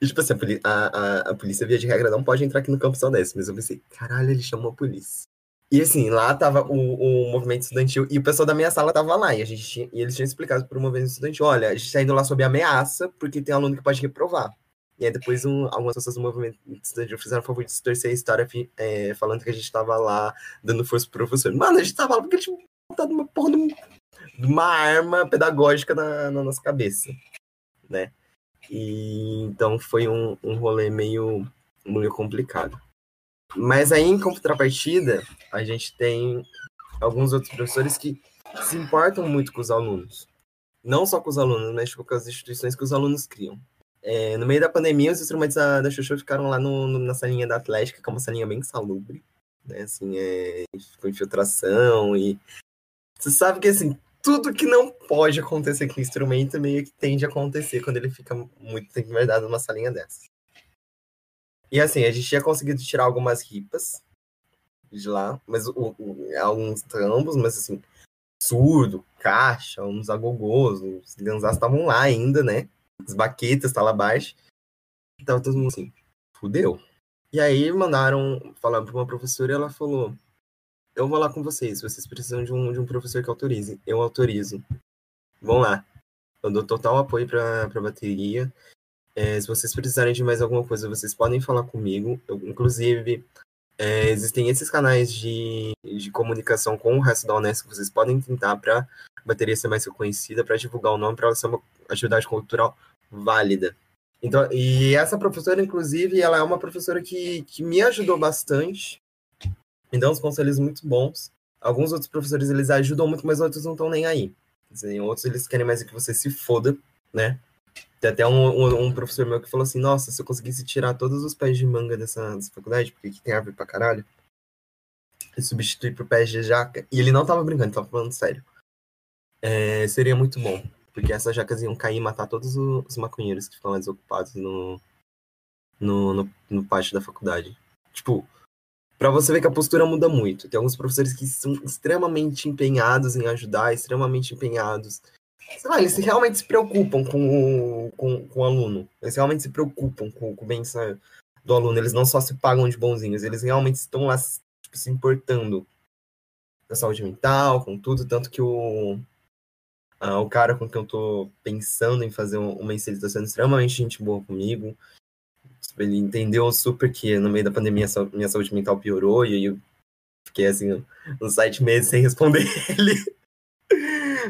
E, tipo assim, a, a, a, polícia, via de regra, não pode entrar aqui no campus Odessa, mas eu pensei, caralho, ele chamou a polícia. E assim, lá tava o, o movimento estudantil e o pessoal da minha sala tava lá. E, a gente tinha, e eles tinham explicado pro movimento estudantil: olha, a gente tá indo lá sob ameaça, porque tem aluno que pode reprovar. E aí depois um, algumas pessoas do movimento estudantil fizeram o favor de distorcer a história é, falando que a gente tava lá dando força pro professor. Mano, a gente tava lá porque a gente tinha botado uma porra de uma arma pedagógica na, na nossa cabeça, né? E então foi um, um rolê meio, meio complicado. Mas aí, em contrapartida, a gente tem alguns outros professores que se importam muito com os alunos. Não só com os alunos, mas tipo, com as instituições que os alunos criam. É, no meio da pandemia, os instrumentos da, da Xuxa ficaram lá no, no, na salinha da Atlética, que é uma salinha bem salubre, né? Assim, é, com infiltração e... Você sabe que, assim, tudo que não pode acontecer com o instrumento meio que tende a acontecer quando ele fica muito tempo guardado numa salinha dessa. E assim, a gente tinha conseguido tirar algumas ripas de lá, mas o, o, alguns trambos, mas assim, surdo, caixa, uns agogôs, os ganzás estavam lá ainda, né? As baquetas, tá lá abaixo. E tava todo mundo assim, fudeu. E aí mandaram, falaram pra uma professora e ela falou, eu vou lá com vocês, vocês precisam de um, de um professor que autorize. Eu autorizo. Vão lá. Eu dou total apoio pra, pra bateria. É, se vocês precisarem de mais alguma coisa, vocês podem falar comigo. Eu, inclusive, é, existem esses canais de, de comunicação com o resto da Unesco que vocês podem tentar para a bateria ser mais reconhecida, para divulgar o nome, para ela ser uma atividade cultural válida. Então, e essa professora, inclusive, ela é uma professora que, que me ajudou bastante, me dá uns conselhos muito bons. Alguns outros professores, eles ajudam muito, mas outros não estão nem aí. Dizer, outros, eles querem mais que você se foda, né? Tem até um, um, um, professor meu que falou assim: Nossa, se eu conseguisse tirar todos os pés de manga dessa, dessa faculdade, porque aqui tem árvore pra caralho, e substituir por pés de jaca. E ele não tava brincando, tava falando sério. É, seria muito bom, porque essas jacas iam cair e matar todos os maconheiros que ficam desocupados no, no, no, no pátio da faculdade. Tipo, para você ver que a postura muda muito. Tem alguns professores que são extremamente empenhados em ajudar, extremamente empenhados sei lá, eles realmente se preocupam com o, com, com o aluno. Eles realmente se preocupam com, com o bem-estar do aluno. Eles não só se pagam de bonzinhos, eles realmente estão lá tipo, se importando com a saúde mental, com tudo. Tanto que o, o cara com quem eu tô pensando em fazer uma ele tá extremamente gente boa comigo. Ele entendeu super que no meio da pandemia minha saúde mental piorou e eu fiquei assim uns sete meses sem responder ele.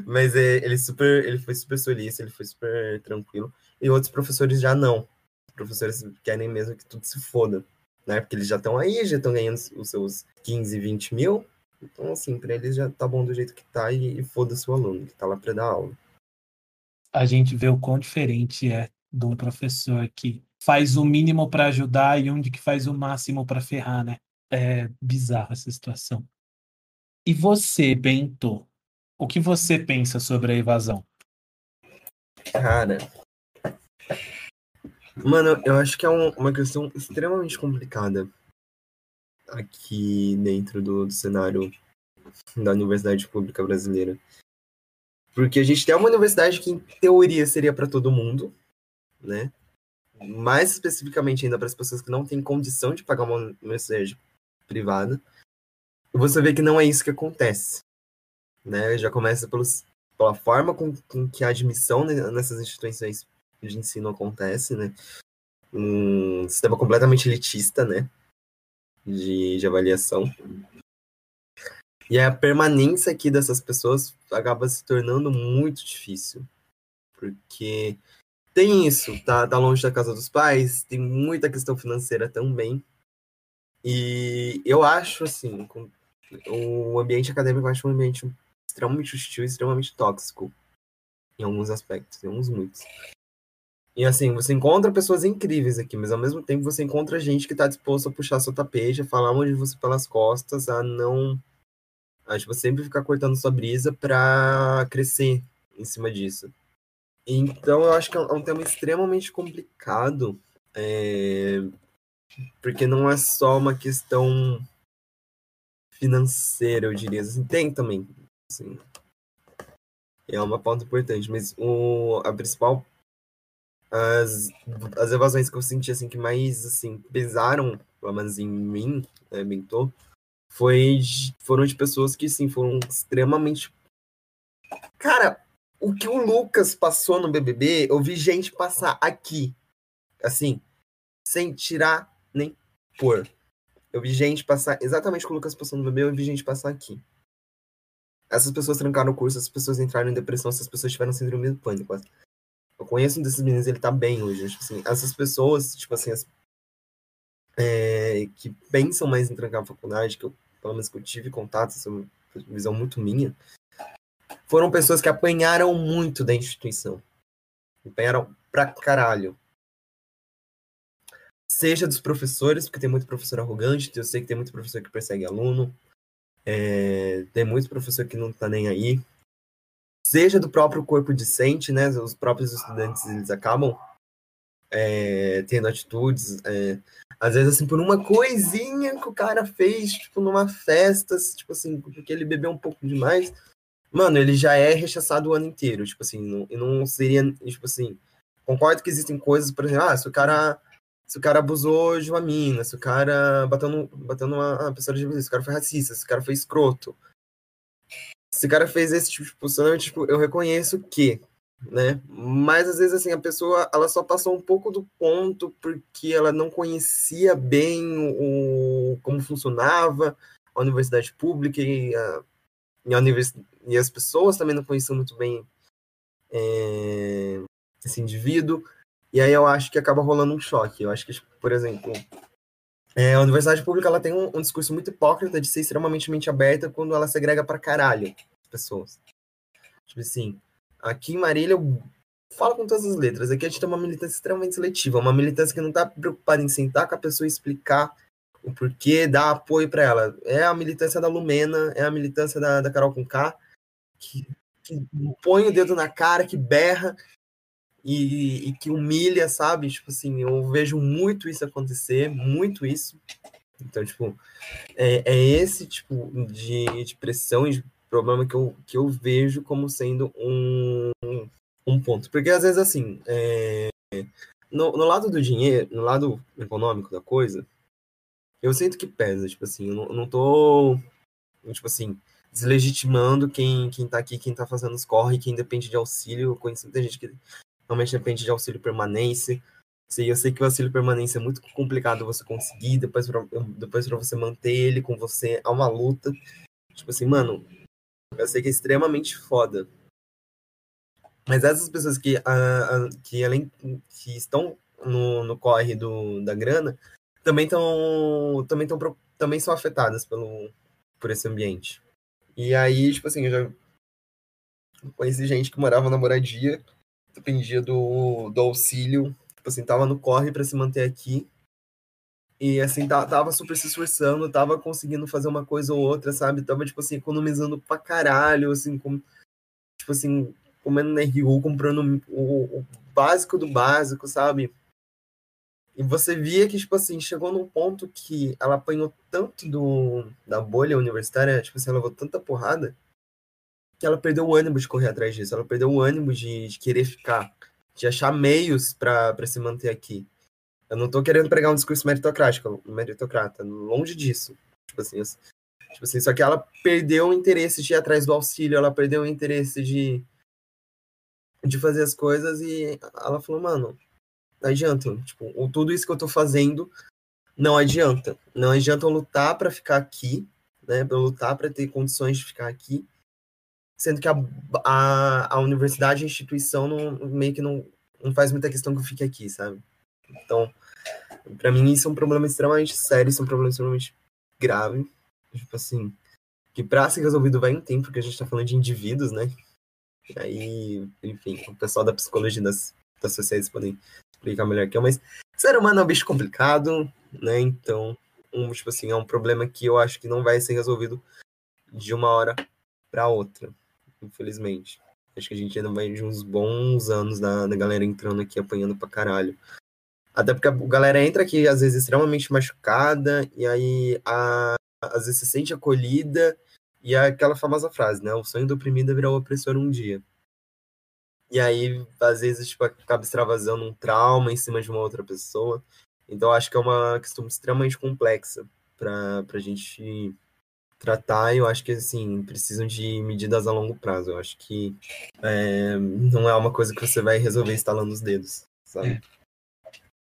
Mas é, ele super, ele foi super solícito, ele foi super tranquilo. E outros professores já não. Professores querem mesmo que tudo se foda, né? Porque eles já estão aí, já estão ganhando os seus 15, 20 mil. Então, assim, para eles já tá bom do jeito que tá e, e foda-se o aluno que tá lá para dar aula. A gente vê o quão diferente é de um professor que faz o mínimo para ajudar e um de que faz o máximo para ferrar, né? É bizarra essa situação. E você, Bento, o que você pensa sobre a evasão? Cara. Mano, eu acho que é um, uma questão extremamente complicada aqui dentro do, do cenário da Universidade Pública Brasileira. Porque a gente tem uma universidade que, em teoria, seria para todo mundo, né? Mais especificamente ainda para as pessoas que não têm condição de pagar uma universidade privada. Você vê que não é isso que acontece né? Já começa pelos, pela forma com, com que a admissão nessas instituições de ensino acontece, né? Um sistema completamente elitista, né? De, de avaliação. E a permanência aqui dessas pessoas acaba se tornando muito difícil. Porque tem isso, tá, tá longe da casa dos pais, tem muita questão financeira também. E eu acho, assim, o ambiente acadêmico eu acho um ambiente extremamente hostil, extremamente tóxico em alguns aspectos, em alguns muitos. E assim, você encontra pessoas incríveis aqui, mas ao mesmo tempo você encontra gente que está disposto a puxar seu tapete, a falar de você pelas costas, a não. A tipo, sempre ficar cortando sua brisa para crescer em cima disso. Então eu acho que é um é tema extremamente complicado, é... porque não é só uma questão financeira, eu diria. Assim, tem também, assim, é uma pauta importante, mas o, a principal as, as evasões que eu senti assim que mais assim pesaram, pelo menos em mim, né, Bentô, foi foram de pessoas que sim foram extremamente Cara, o que o Lucas passou no BBB, eu vi gente passar aqui, assim, sem tirar nem pôr. Eu vi gente passar exatamente o que o Lucas passou no BBB, eu vi gente passar aqui essas pessoas trancaram o curso, essas pessoas entraram em depressão, essas pessoas tiveram síndrome do pânico. Eu conheço um desses meninos, ele tá bem hoje. Tipo assim, essas pessoas, tipo assim, as, é, que pensam mais em trancar a faculdade, que eu, pelo menos que eu tive contato, essa é visão muito minha, foram pessoas que apanharam muito da instituição. Apanharam pra caralho. Seja dos professores, porque tem muito professor arrogante, eu sei que tem muito professor que persegue aluno, é, tem muito professor que não está nem aí. Seja do próprio corpo discente, né? Os próprios estudantes eles acabam é, tendo atitudes, é, às vezes assim, por uma coisinha que o cara fez, tipo, numa festa, tipo assim, porque ele bebeu um pouco demais, mano, ele já é rechaçado o ano inteiro, tipo assim, não, e não seria, tipo assim, concordo que existem coisas, por exemplo, ah, se o cara se o cara abusou de uma mina, se o cara bateu, no, bateu numa pessoa de se o cara foi racista, se o cara foi escroto. Se o cara fez esse tipo de posicionamento, tipo, eu reconheço que, né? Mas às vezes assim, a pessoa ela só passou um pouco do ponto porque ela não conhecia bem o, como funcionava a universidade pública e, a, e, a univers, e as pessoas também não conheciam muito bem é, esse indivíduo. E aí eu acho que acaba rolando um choque. Eu acho que, por exemplo, é, a universidade pública ela tem um, um, discurso muito hipócrita de ser extremamente mente aberta quando ela segrega para caralho as pessoas. Tipo assim, aqui em Marília eu falo com todas as letras. Aqui a gente tem uma militância extremamente seletiva, uma militância que não está preocupada em sentar com a pessoa e explicar o porquê, dar apoio para ela. É a militância da Lumena, é a militância da, da Carol Conká, que, que põe o dedo na cara, que berra, e, e, que humilha, sabe? Tipo assim, eu vejo muito isso acontecer, muito isso. Então, tipo, é, é esse tipo de, de pressão e de problema que eu, que eu vejo como sendo um, um ponto. Porque às vezes, assim, é, no, no lado do dinheiro, no lado econômico da coisa, eu sinto que pesa, tipo assim, eu não, eu não tô, tipo assim, deslegitimando quem, quem tá aqui, quem tá fazendo os corre, quem depende de auxílio. Eu conheço muita gente que realmente depende de auxílio permanência. Sim, eu sei que o auxílio permanência é muito complicado você conseguir, depois pra, depois para você manter ele com você, é uma luta. Tipo assim, mano, eu sei que é extremamente foda. Mas essas pessoas que, uh, que além que estão no, no corre do, da grana, também estão também tão, também são afetadas pelo por esse ambiente. E aí, tipo assim, eu já conheci gente que morava na moradia dependia do, do auxílio, tipo assim, tava no corre para se manter aqui. E assim, tava super se esforçando, tava conseguindo fazer uma coisa ou outra, sabe? Tava, tipo assim, economizando pra caralho, assim, com, tipo assim, comendo na RU, comprando o, o básico do básico, sabe? E você via que, tipo assim, chegou num ponto que ela apanhou tanto do, da bolha universitária, tipo assim, ela levou tanta porrada, que ela perdeu o ânimo de correr atrás disso, ela perdeu o ânimo de, de querer ficar, de achar meios para se manter aqui. Eu não estou querendo pregar um discurso meritocrático, meritocrata, longe disso. Tipo assim, tipo assim, só que ela perdeu o interesse de ir atrás do auxílio, ela perdeu o interesse de, de fazer as coisas e ela falou, mano, adianta, tipo, tudo isso que eu estou fazendo não adianta. Não adianta eu lutar para ficar aqui, né, para lutar para ter condições de ficar aqui sendo que a, a, a universidade, a instituição, não, meio que não, não faz muita questão que eu fique aqui, sabe? Então, Pra mim, isso é um problema extremamente sério, isso é um problema extremamente grave. Tipo assim, que pra ser resolvido vai um tempo, porque a gente tá falando de indivíduos, né? E aí, enfim, o pessoal da psicologia das, das sociedades podem explicar melhor que eu, mas ser humano é um bicho complicado, né? Então, um, tipo assim, é um problema que eu acho que não vai ser resolvido de uma hora para outra, infelizmente. Acho que a gente ainda vai de uns bons anos da, da galera entrando aqui apanhando pra caralho. Até porque a galera entra aqui, às vezes, extremamente machucada, e aí a, às vezes se sente acolhida, e é aquela famosa frase, né? O sonho do oprimido é virar o opressor um dia. E aí, às vezes, tipo, acaba extravasando um trauma em cima de uma outra pessoa. Então, acho que é uma questão extremamente complexa para a gente tratar. Eu acho que, assim, precisam de medidas a longo prazo. Eu acho que é, não é uma coisa que você vai resolver instalando os dedos, sabe? É.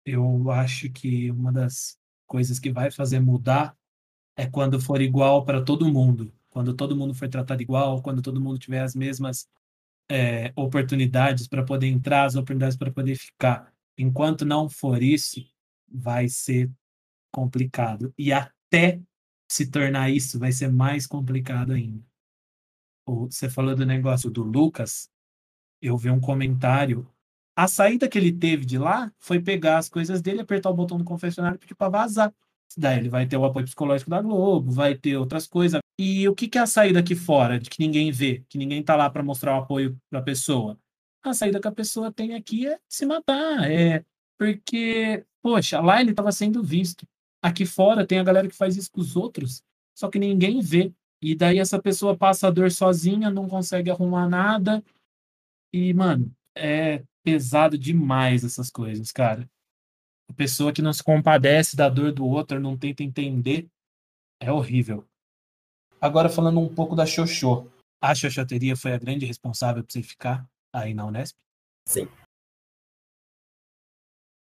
Eu acho que uma das coisas que vai fazer mudar é quando for igual para todo mundo. Quando todo mundo for tratado igual, quando todo mundo tiver as mesmas é, oportunidades para poder entrar, as oportunidades para poder ficar. Enquanto não for isso, vai ser complicado. E até se tornar isso, vai ser mais complicado ainda. Você falou do negócio do Lucas, eu vi um comentário. A saída que ele teve de lá foi pegar as coisas dele, apertar o botão do confessionário e pedir para vazar. Daí ele vai ter o apoio psicológico da Globo, vai ter outras coisas. E o que, que é a saída aqui fora, de que ninguém vê, que ninguém tá lá para mostrar o apoio para a pessoa? A saída que a pessoa tem aqui é se matar, é porque, poxa, lá ele estava sendo visto. Aqui fora tem a galera que faz isso com os outros, só que ninguém vê. E daí essa pessoa passa a dor sozinha, não consegue arrumar nada. E, mano, é pesado demais essas coisas, cara. A pessoa que não se compadece da dor do outro, não tenta entender, é horrível. Agora falando um pouco da Xoxô. A Xoxoteria foi a grande responsável por você ficar aí na Unesp? Sim.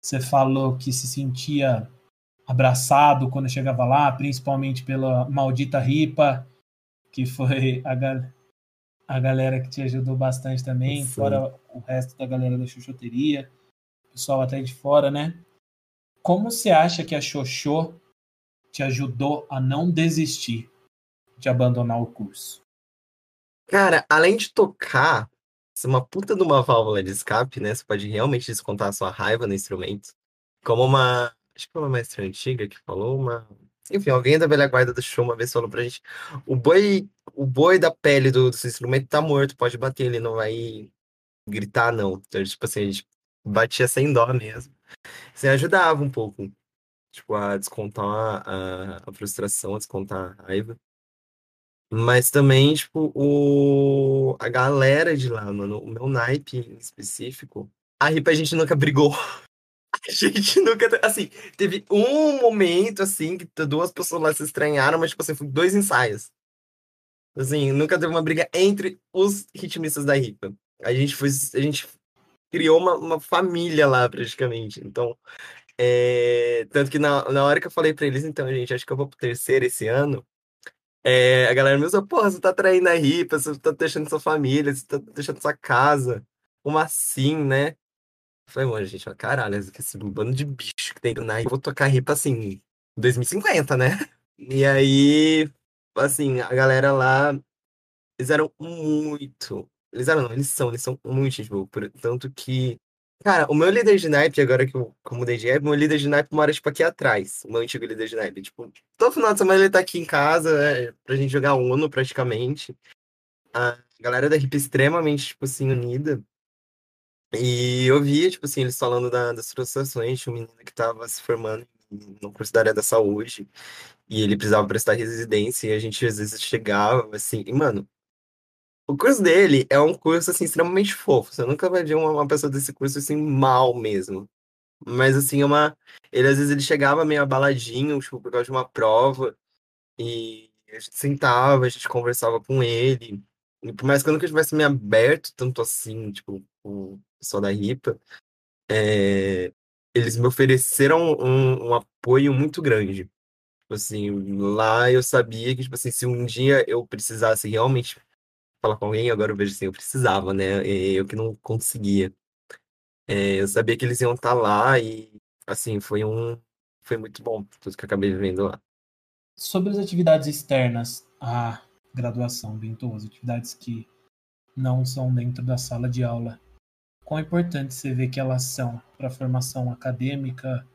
Você falou que se sentia abraçado quando chegava lá, principalmente pela maldita Ripa, que foi a, ga a galera que te ajudou bastante também, Sim. fora o resto da galera da Xoxoteria, pessoal até de fora, né? Como você acha que a Xoxô te ajudou a não desistir de abandonar o curso? Cara, além de tocar, ser uma puta de uma válvula de escape, né? Você pode realmente descontar a sua raiva no instrumento. Como uma. Acho que foi uma mestra antiga que falou, uma. Enfim, alguém da velha guarda do show uma vez falou pra gente: o boi, o boi da pele do, do seu instrumento tá morto, pode bater, ele não vai gritar, não. Então, tipo assim, a gente batia sem dó mesmo. Você ajudava um pouco, tipo, a descontar a, a frustração, a descontar a raiva. Mas também, tipo, o... a galera de lá, mano, o meu naipe em específico, a RIP a gente nunca brigou. A gente nunca. Assim, teve um momento, assim, que duas pessoas lá se estranharam, mas, tipo assim, foi dois ensaios. Assim, nunca teve uma briga entre os ritmistas da RIPA. A gente foi. A gente criou uma, uma família lá, praticamente. Então. É... Tanto que na, na hora que eu falei pra eles, então, gente, acho que eu vou pro terceiro esse ano. É, a galera me usa, porra, você tá traindo a ripa, você tá deixando sua família, você tá deixando sua casa. Como assim, né? Eu falei, mano, gente, ó, caralho, esse bando de bicho que tem na ripa, eu vou tocar ripa assim, 2050, né? E aí, assim, a galera lá, eles eram muito. Eles eram, não, eles são, eles são muito boa. Tanto que Cara, o meu líder de naipe, agora que eu, como mudei de meu líder de naipe mora, tipo, aqui atrás. O meu antigo líder de naipe. Tipo, todo final de semana ele tá aqui em casa, né, pra gente jogar Uno, praticamente. A galera da RIP extremamente, tipo assim, unida. E eu via, tipo assim, eles falando da, das frustrações. Tinha um menino que tava se formando no curso da área da saúde. E ele precisava prestar residência. E a gente, às vezes, chegava, assim... E, mano, o curso dele é um curso, assim, extremamente fofo. Você nunca vai ver uma, uma pessoa desse curso, assim, mal mesmo. Mas, assim, é uma... Ele, às vezes, ele chegava meio abaladinho, tipo, por causa de uma prova. E a gente sentava, a gente conversava com ele. E por mais que eu nunca tivesse me aberto tanto assim, tipo, o pessoal da RIPA, é... eles me ofereceram um, um apoio muito grande. Tipo assim, lá eu sabia que, tipo assim, se um dia eu precisasse realmente falar com alguém, agora eu vejo assim, eu precisava, né? Eu que não conseguia. É, eu sabia que eles iam estar tá lá e assim, foi um. Foi muito bom tudo que eu acabei vivendo lá. Sobre as atividades externas à graduação, Bento, as atividades que não são dentro da sala de aula, quão importante você vê que elas são para a formação acadêmica,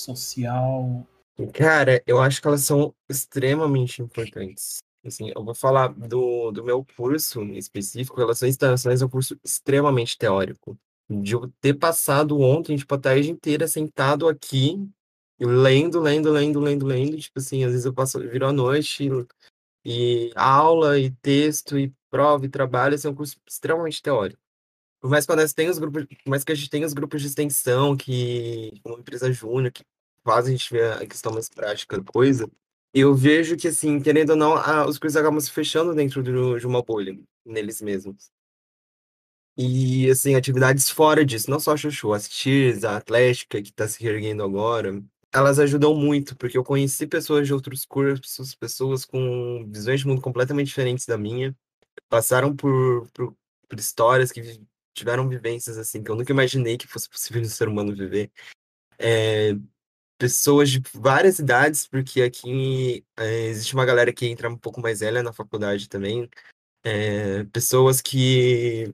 social? Cara, eu acho que elas são extremamente importantes. Assim, eu vou falar do, do meu curso em específico, Relações Internacionais é um curso extremamente teórico. De eu ter passado ontem, tipo, a tarde inteira sentado aqui, lendo, lendo, lendo, lendo, lendo, tipo assim, às vezes eu passo, viro a noite e, aula, e texto, e prova, e trabalho, assim, é um curso extremamente teórico. Por mais que nós tenha os grupos, mais que a gente tenha os grupos de extensão, que uma empresa júnior, que fazem a gente ver a questão mais prática da coisa, eu vejo que, assim, querendo ou não, a, os cursos acabam se fechando dentro de uma bolha, neles mesmos. E, assim, atividades fora disso, não só Chuchu, as Cheers, a Atlética, que está se reerguendo agora, elas ajudam muito, porque eu conheci pessoas de outros cursos, pessoas com visões de mundo completamente diferentes da minha, passaram por, por, por histórias que tiveram vivências, assim, que eu nunca imaginei que fosse possível um ser humano viver. É, pessoas de várias idades, porque aqui é, existe uma galera que entra um pouco mais velha na faculdade também. É, pessoas que,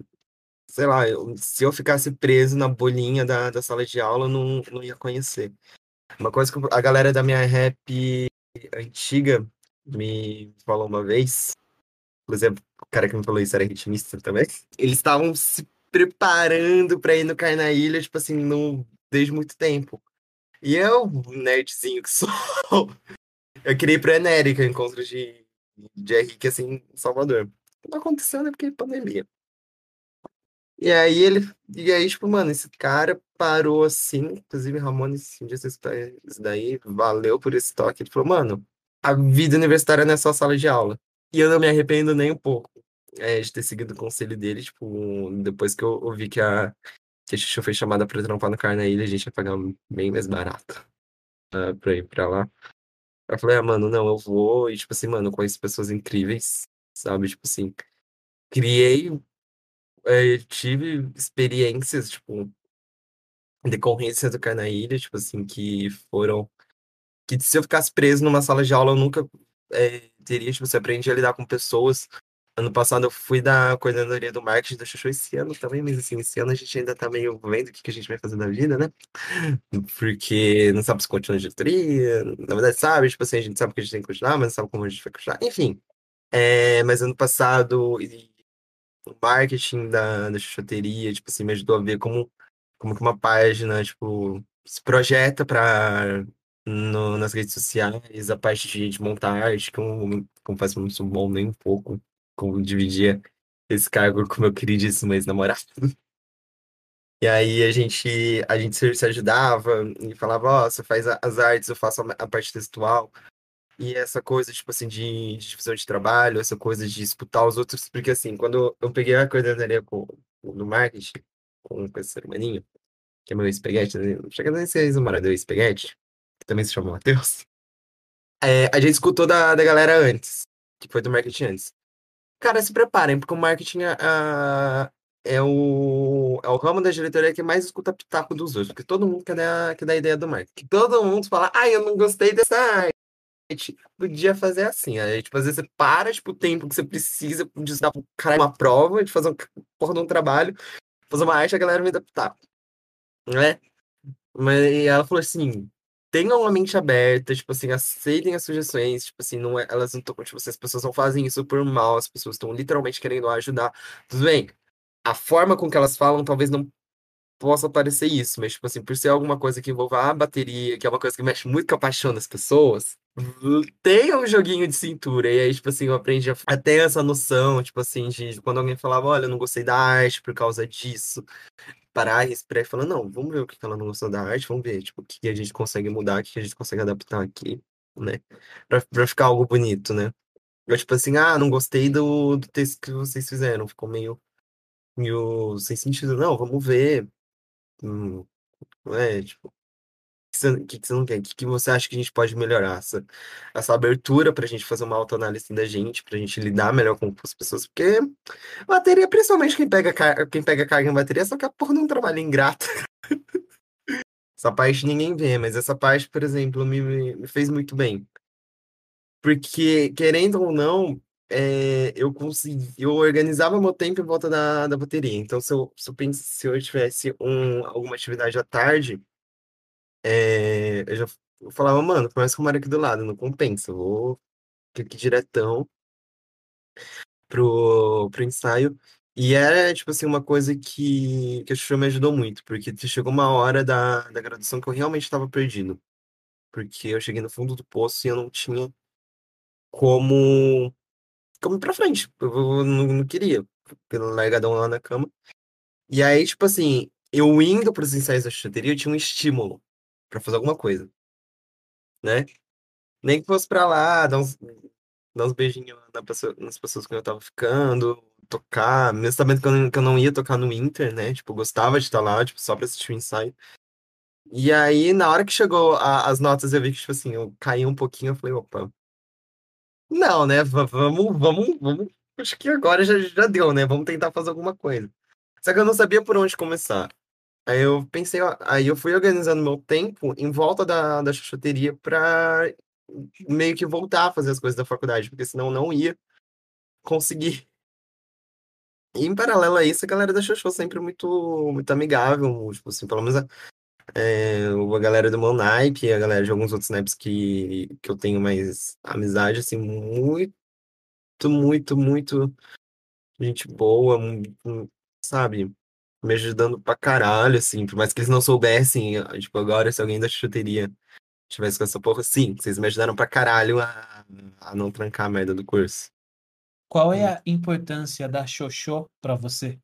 sei lá, eu, se eu ficasse preso na bolinha da, da sala de aula, eu não, não ia conhecer. Uma coisa que a galera da minha rap antiga me falou uma vez, exemplo, o cara que me falou isso era ritmista também, eles estavam se preparando para ir no Carnaília, tipo assim, no, desde muito tempo. E eu, nerdzinho que sou, eu queria ir pra Enérica, encontro de, de Henrique, assim, em Salvador. Não aconteceu, né? Porque pandemia. E aí ele. E aí, tipo, mano, esse cara parou assim. Inclusive, Ramon, um dia você isso daí, valeu por esse toque. Ele falou, mano, a vida universitária não é só sala de aula. E eu não me arrependo nem um pouco é, de ter seguido o conselho dele, tipo, depois que eu ouvi que a, que a Xuxa foi chamada pra trampar no Carnaília, a gente ia pagar bem mais barato uh, pra ir pra lá. Eu falei, ah, mano, não, eu vou, e tipo assim, mano, conheço pessoas incríveis, sabe? Tipo assim, criei, é, tive experiências, tipo, decorrências do Carnaília, tipo assim, que foram. Que se eu ficasse preso numa sala de aula, eu nunca é, teria, tipo, você aprende a lidar com pessoas Ano passado eu fui da coordenadoria do marketing da Chuchu esse ano também, mas assim, esse ano a gente ainda tá meio vendo o que, que a gente vai fazer da vida, né? Porque não sabe se continua de diretoria, na verdade sabe, tipo assim, a gente sabe que a gente tem que continuar, mas não sabe como a gente vai continuar, enfim. É, mas ano passado o marketing da, da chuchoteria, tipo assim, me ajudou a ver como, como que uma página, tipo, se projeta para nas redes sociais, a parte de, de montar arte, que eu confesso não sou bom nem um pouco como dividia esse cargo com meu queridíssimo ex-namorado. E aí a gente, a gente se ajudava e falava, ó, oh, você faz as artes, eu faço a parte textual. E essa coisa, tipo assim, de, de divisão de trabalho, essa coisa de escutar os outros, porque assim, quando eu peguei a coordenadoria com, no marketing, com, com esse ser humaninho, que é meu espaguete, né? não chega nem ser ex-namorado, espaguete, que também se chama Matheus, é, a gente escutou da, da galera antes, que foi do marketing antes. Cara, se preparem, porque o marketing é, é, o, é o ramo da diretoria que mais escuta pitaco dos outros, porque todo mundo quer dar, quer dar a ideia do marketing. Todo mundo fala, ai, eu não gostei dessa arte. Podia fazer assim, aí, tipo, às vezes você para, tipo, o tempo que você precisa de dar pro cara uma prova, de fazer um porra de um trabalho, fazer uma arte, a galera me pitaco. Né? Mas ela falou assim, tenham uma mente aberta, tipo assim, aceitem as sugestões, tipo assim, não é, elas não estão, tipo assim, as pessoas não fazem isso por mal, as pessoas estão literalmente querendo ajudar. Tudo bem, a forma com que elas falam talvez não possa parecer isso, mas, tipo assim, por ser alguma coisa que envolva a bateria, que é uma coisa que mexe muito com a paixão das pessoas, tenha um joguinho de cintura. E aí, tipo assim, eu aprendi a ter essa noção, tipo assim, de quando alguém falava, olha, eu não gostei da arte por causa disso, parar, respirar e falar, não, vamos ver o que ela não gostou da arte, vamos ver, tipo, o que a gente consegue mudar, o que a gente consegue adaptar aqui, né? Pra, pra ficar algo bonito, né? Eu, tipo assim, ah, não gostei do, do texto que vocês fizeram, ficou meio, meio sem sentido. Não, vamos ver. Hum, é, tipo, que, você não quer? O que você acha que a gente pode melhorar? Essa, essa abertura para a gente fazer uma autoanálise da gente, para a gente lidar melhor com as pessoas, porque bateria, principalmente quem pega, quem pega carga em bateria, só que a porra não trabalha ingrato. Essa parte ninguém vê, mas essa parte, por exemplo, me, me fez muito bem. Porque, querendo ou não, é, eu consegui, eu organizava meu tempo em volta da, da bateria. Então, se eu, se eu, pense, se eu tivesse um, alguma atividade à tarde, é, eu já eu falava, mano, começa com o Mário aqui do lado, não compensa, eu vou aqui diretão pro, pro ensaio. E era, tipo assim, uma coisa que, que a Xuxa me ajudou muito, porque chegou uma hora da, da graduação que eu realmente estava perdido. Porque eu cheguei no fundo do poço e eu não tinha como, como ir pra frente. Eu não, não queria, pelo largadão lá na cama. E aí, tipo assim, eu indo pros ensaios da chuteria, eu tinha um estímulo para fazer alguma coisa, né? Nem que fosse pra lá, dar uns, dar uns beijinhos na pessoa, nas pessoas que eu tava ficando, tocar, mesmo sabendo que eu, não, que eu não ia tocar no Inter, né? Tipo, gostava de estar lá, tipo, só pra assistir o ensaio. E aí, na hora que chegou a, as notas, eu vi que, tipo assim, eu caí um pouquinho, eu falei, opa. Não, né? V vamos, vamos, vamos. Acho que agora já, já deu, né? Vamos tentar fazer alguma coisa. Só que eu não sabia por onde começar. Aí eu pensei, aí eu fui organizando meu tempo em volta da, da chuchoteria pra meio que voltar a fazer as coisas da faculdade, porque senão não ia conseguir. E em paralelo a isso, a galera da Xoxô sempre muito, muito amigável, tipo assim, pelo menos a, é, a galera do meu naipe, a galera de alguns outros naipes que, que eu tenho mais amizade, assim, muito, muito, muito gente boa, sabe? Me ajudando pra caralho, assim, por mais que eles não soubessem, tipo, agora se alguém da chuteria tivesse com essa porra, sim, vocês me ajudaram pra caralho a, a não trancar a merda do curso. Qual é a importância da Xoxô pra você?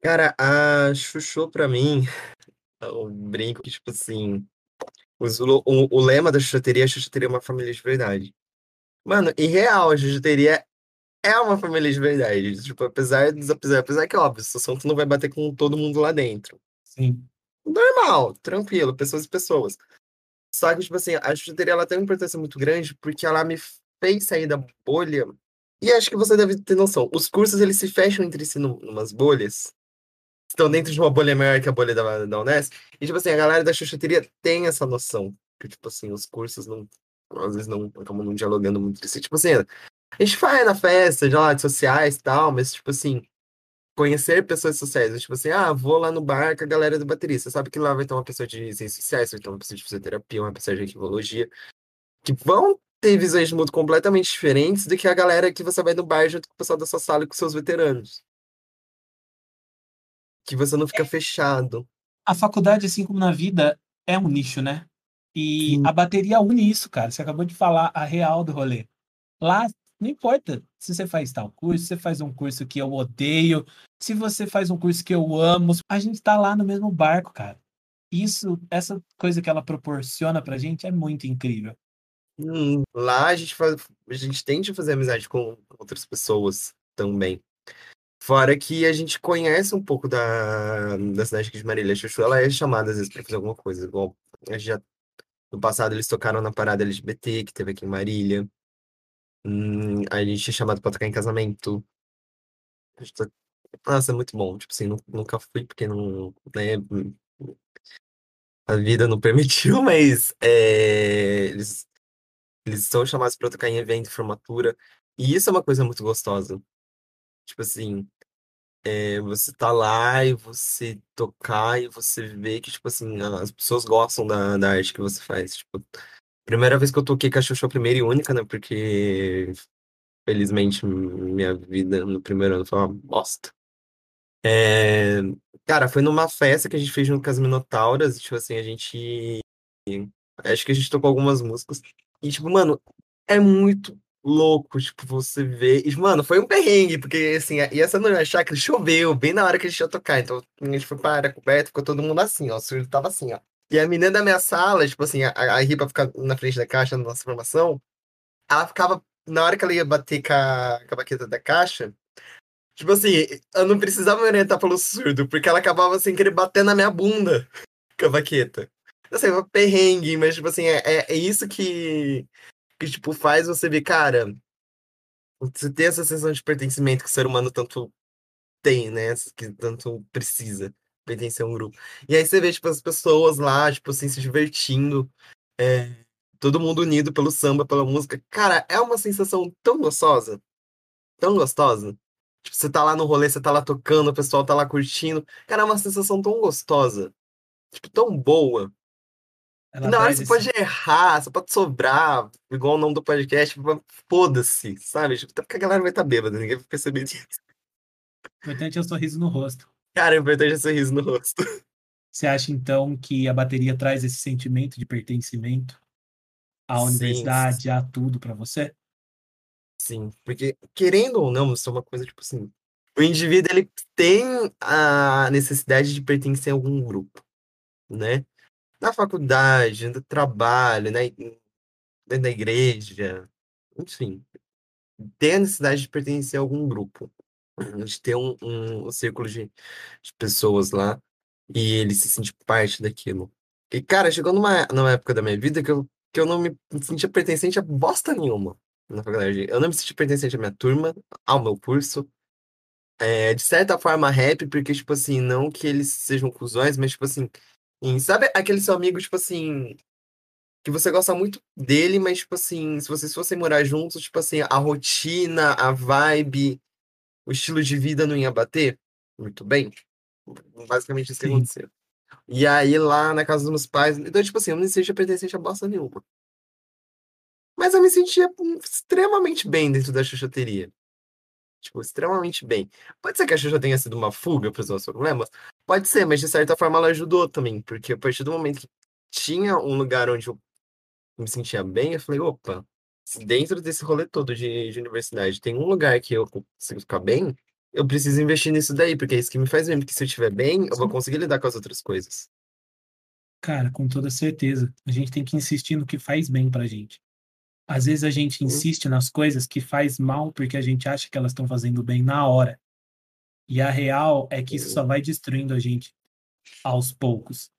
Cara, a Xuxô pra mim, eu brinco que, tipo assim, os, o, o lema da chuteria, a chuteria é uma família de verdade. Mano, e real, a chuteria é uma família de verdade. Tipo, apesar, dos, apesar, apesar que, óbvio, esse assunto não vai bater com todo mundo lá dentro. Sim. Normal, tranquilo, pessoas e pessoas. Só que, tipo assim, a chuteria ela tem uma importância muito grande porque ela me fez sair da bolha. E acho que você deve ter noção. Os cursos, eles se fecham entre si num, numas bolhas. Estão dentro de uma bolha maior que a bolha da, da Unesp. E, tipo assim, a galera da chuteria tem essa noção. Que, tipo assim, os cursos não... Às vezes não acabam não dialogando muito entre si. Tipo assim, a gente vai na festa, de lá, de sociais e tal, mas, tipo assim, conhecer pessoas sociais. Tipo assim, ah, vou lá no bar com a galera do bateria. Você sabe que lá vai ter uma pessoa de ciências sociais, vai ter uma pessoa de fisioterapia, uma pessoa de arquivologia, que vão ter visões de mundo completamente diferentes do que a galera que você vai no bar junto com o pessoal da sua sala e com seus veteranos. Que você não fica fechado. A faculdade, assim como na vida, é um nicho, né? E Sim. a bateria une isso, cara. Você acabou de falar a real do rolê. Lá não importa se você faz tal curso, se você faz um curso que eu odeio, se você faz um curso que eu amo, a gente tá lá no mesmo barco, cara. Isso, essa coisa que ela proporciona pra gente é muito incrível. Hum, lá a gente faz, a gente tende a fazer amizade com outras pessoas também. Fora que a gente conhece um pouco da, da cidade de Marília. Chuchu, ela é chamada às vezes para fazer alguma coisa. Igual, gente já, no passado eles tocaram na parada LGBT que teve aqui em Marília. Hum, a gente é chamado pra tocar em casamento. Nossa, é muito bom. Tipo assim, nunca fui porque não. Né, a vida não permitiu, mas é, eles, eles são chamados pra tocar em evento formatura. E isso é uma coisa muito gostosa. Tipo assim, é, você tá lá e você tocar e você vê que, tipo assim, as pessoas gostam da, da arte que você faz. Tipo, Primeira vez que eu toquei com primeira e única, né? Porque, felizmente, minha vida no primeiro ano foi uma bosta. É... Cara, foi numa festa que a gente fez junto com as Minotauras. Tipo assim, a gente. Acho que a gente tocou algumas músicas. E, tipo, mano, é muito louco, tipo, você vê. E, mano, foi um perrengue, porque, assim, e essa noite a chácara choveu bem na hora que a gente ia tocar. Então, a gente foi para a coberta, ficou todo mundo assim, ó. O surdo tava assim, ó. E a menina da minha sala, tipo assim, a, a Ripa ficar na frente da caixa na nossa formação, ela ficava, na hora que ela ia bater com a, com a baqueta da caixa, tipo assim, eu não precisava me orientar pelo surdo, porque ela acabava sem querer bater na minha bunda com a baqueta. Não sei, uma perrengue, mas, tipo assim, é, é, é isso que, que, tipo, faz você ver, cara, você ter essa sensação de pertencimento que o ser humano tanto tem, né? Que tanto precisa. Pertencer a um grupo. E aí você vê, tipo, as pessoas lá, tipo assim, se divertindo, é, todo mundo unido pelo samba, pela música. Cara, é uma sensação tão gostosa, tão gostosa. Tipo, você tá lá no rolê, você tá lá tocando, o pessoal tá lá curtindo. Cara, é uma sensação tão gostosa. Tipo, tão boa. Ela Na hora você pode errar, você pode sobrar, igual o nome do podcast, foda-se, sabe? Tipo, até porque a galera vai estar bêbada, ninguém vai perceber disso. O importante é o sorriso no rosto. Cara, o importante é sorriso no rosto. Você acha, então, que a bateria traz esse sentimento de pertencimento à Sim, universidade, a tudo pra você? Sim, porque querendo ou não, isso é uma coisa tipo assim, o indivíduo ele tem a necessidade de pertencer a algum grupo, né? Na faculdade, no trabalho, né? dentro da igreja, enfim, tem a necessidade de pertencer a algum grupo, de ter um, um, um círculo de, de pessoas lá e ele se sentir parte daquilo. E, cara, chegou numa, numa época da minha vida que eu, que eu não me sentia pertencente a bosta nenhuma na faculdade. Eu não me senti pertencente à minha turma, ao meu curso. É, de certa forma, rap, porque, tipo assim, não que eles sejam cuzões, mas, tipo assim, em- sabe aquele seu amigo, tipo assim, que você gosta muito dele, mas, tipo assim, se vocês fossem morar juntos, tipo assim, a rotina, a vibe, o estilo de vida não ia bater? Muito bem. Basicamente isso que Sim. aconteceu. E aí, lá na casa dos meus pais, então, tipo assim, eu não me sentia pertencente a bosta nenhuma. Mas eu me sentia hum, extremamente bem dentro da chuchoteria. Tipo, extremamente bem. Pode ser que a Xuxa tenha sido uma fuga para os nossos problemas? Pode ser, mas de certa forma ela ajudou também, porque a partir do momento que tinha um lugar onde eu me sentia bem, eu falei, opa, dentro desse rolê todo de, de universidade tem um lugar que eu consigo ficar bem, eu preciso investir nisso daí, porque é isso que me faz bem, porque se eu estiver bem, eu vou conseguir lidar com as outras coisas. Cara, com toda certeza. A gente tem que insistir no que faz bem pra gente. Às vezes a gente insiste nas coisas que faz mal porque a gente acha que elas estão fazendo bem na hora. E a real é que isso só vai destruindo a gente aos poucos.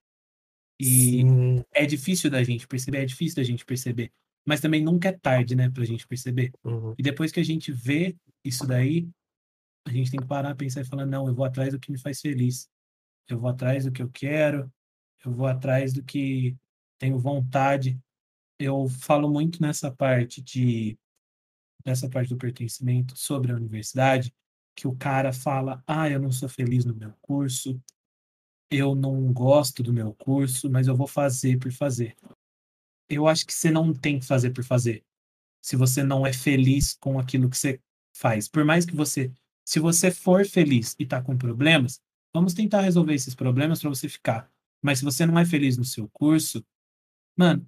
E Sim. é difícil da gente perceber, é difícil da gente perceber. Mas também nunca é tarde, né, pra gente perceber. Uhum. E depois que a gente vê isso daí, a gente tem que parar, pensar e falar: não, eu vou atrás do que me faz feliz. Eu vou atrás do que eu quero. Eu vou atrás do que tenho vontade. Eu falo muito nessa parte de nessa parte do pertencimento sobre a universidade, que o cara fala: "Ah, eu não sou feliz no meu curso. Eu não gosto do meu curso, mas eu vou fazer por fazer". Eu acho que você não tem que fazer por fazer. Se você não é feliz com aquilo que você faz, por mais que você, se você for feliz e tá com problemas, vamos tentar resolver esses problemas para você ficar. Mas se você não é feliz no seu curso, mano,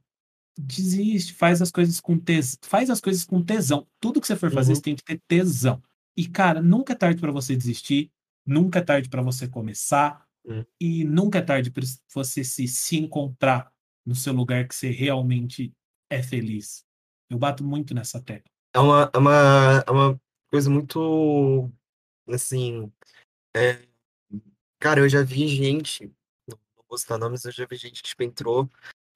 desiste, faz as coisas com tesão, faz as coisas com tesão. Tudo que você for fazer, Uhum. você tem que ter tesão. E cara, nunca é tarde para você desistir, nunca é tarde para você começar Hum. e nunca é tarde para você se se encontrar no seu lugar que você realmente é feliz. Eu bato muito nessa tecla. É uma, é uma, é uma coisa muito, assim, é, cara, eu já vi gente, não vou citar nomes, eu já vi gente que, tipo, entrou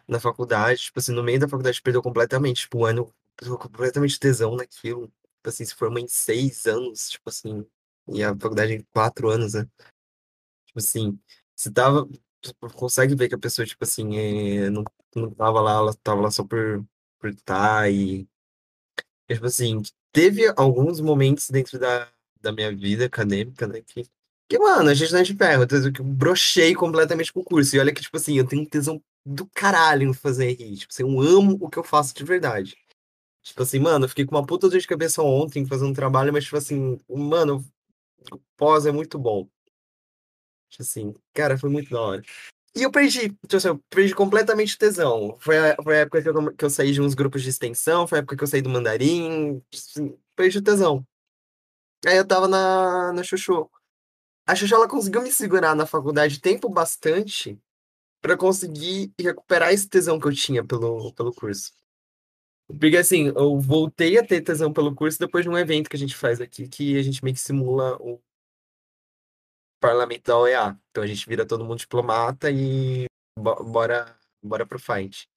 na faculdade, tipo assim, no meio da faculdade perdeu completamente, tipo, o ano, perdeu completamente tesão naquilo, tipo assim, se formou em seis anos, tipo assim, e a faculdade em quatro anos, né? Tipo assim, você tava, consegue ver que a pessoa, tipo assim, é, não, não tava lá, ela tava lá só por, por tá e tipo assim, teve alguns momentos dentro da, da minha vida acadêmica, né, que, que, mano, a gente não é de ferro, que eu brochei completamente com o curso. E olha que, tipo assim, eu tenho tesão do caralho em fazer rir. Tipo assim, eu amo o que eu faço de verdade. Tipo assim, mano, eu fiquei com uma puta dor de cabeça ontem fazendo trabalho, mas, tipo assim, mano, o pós é muito bom. Tipo assim, cara, foi muito da hora. E eu perdi, tipo assim, eu perdi completamente o tesão. Foi a, foi a época que eu, que eu saí de uns grupos de extensão, foi a época que eu saí do mandarim, assim, perdi o tesão. Aí eu tava na, na Chuchu. A Chuchu, ela conseguiu me segurar na faculdade tempo bastante pra conseguir recuperar esse tesão que eu tinha pelo, pelo curso. Porque assim, eu voltei a ter tesão pelo curso depois de um evento que a gente faz aqui, que a gente meio que simula o parlamento da OEA. Então a gente vira todo mundo diplomata e bo- bora, bora pro fight.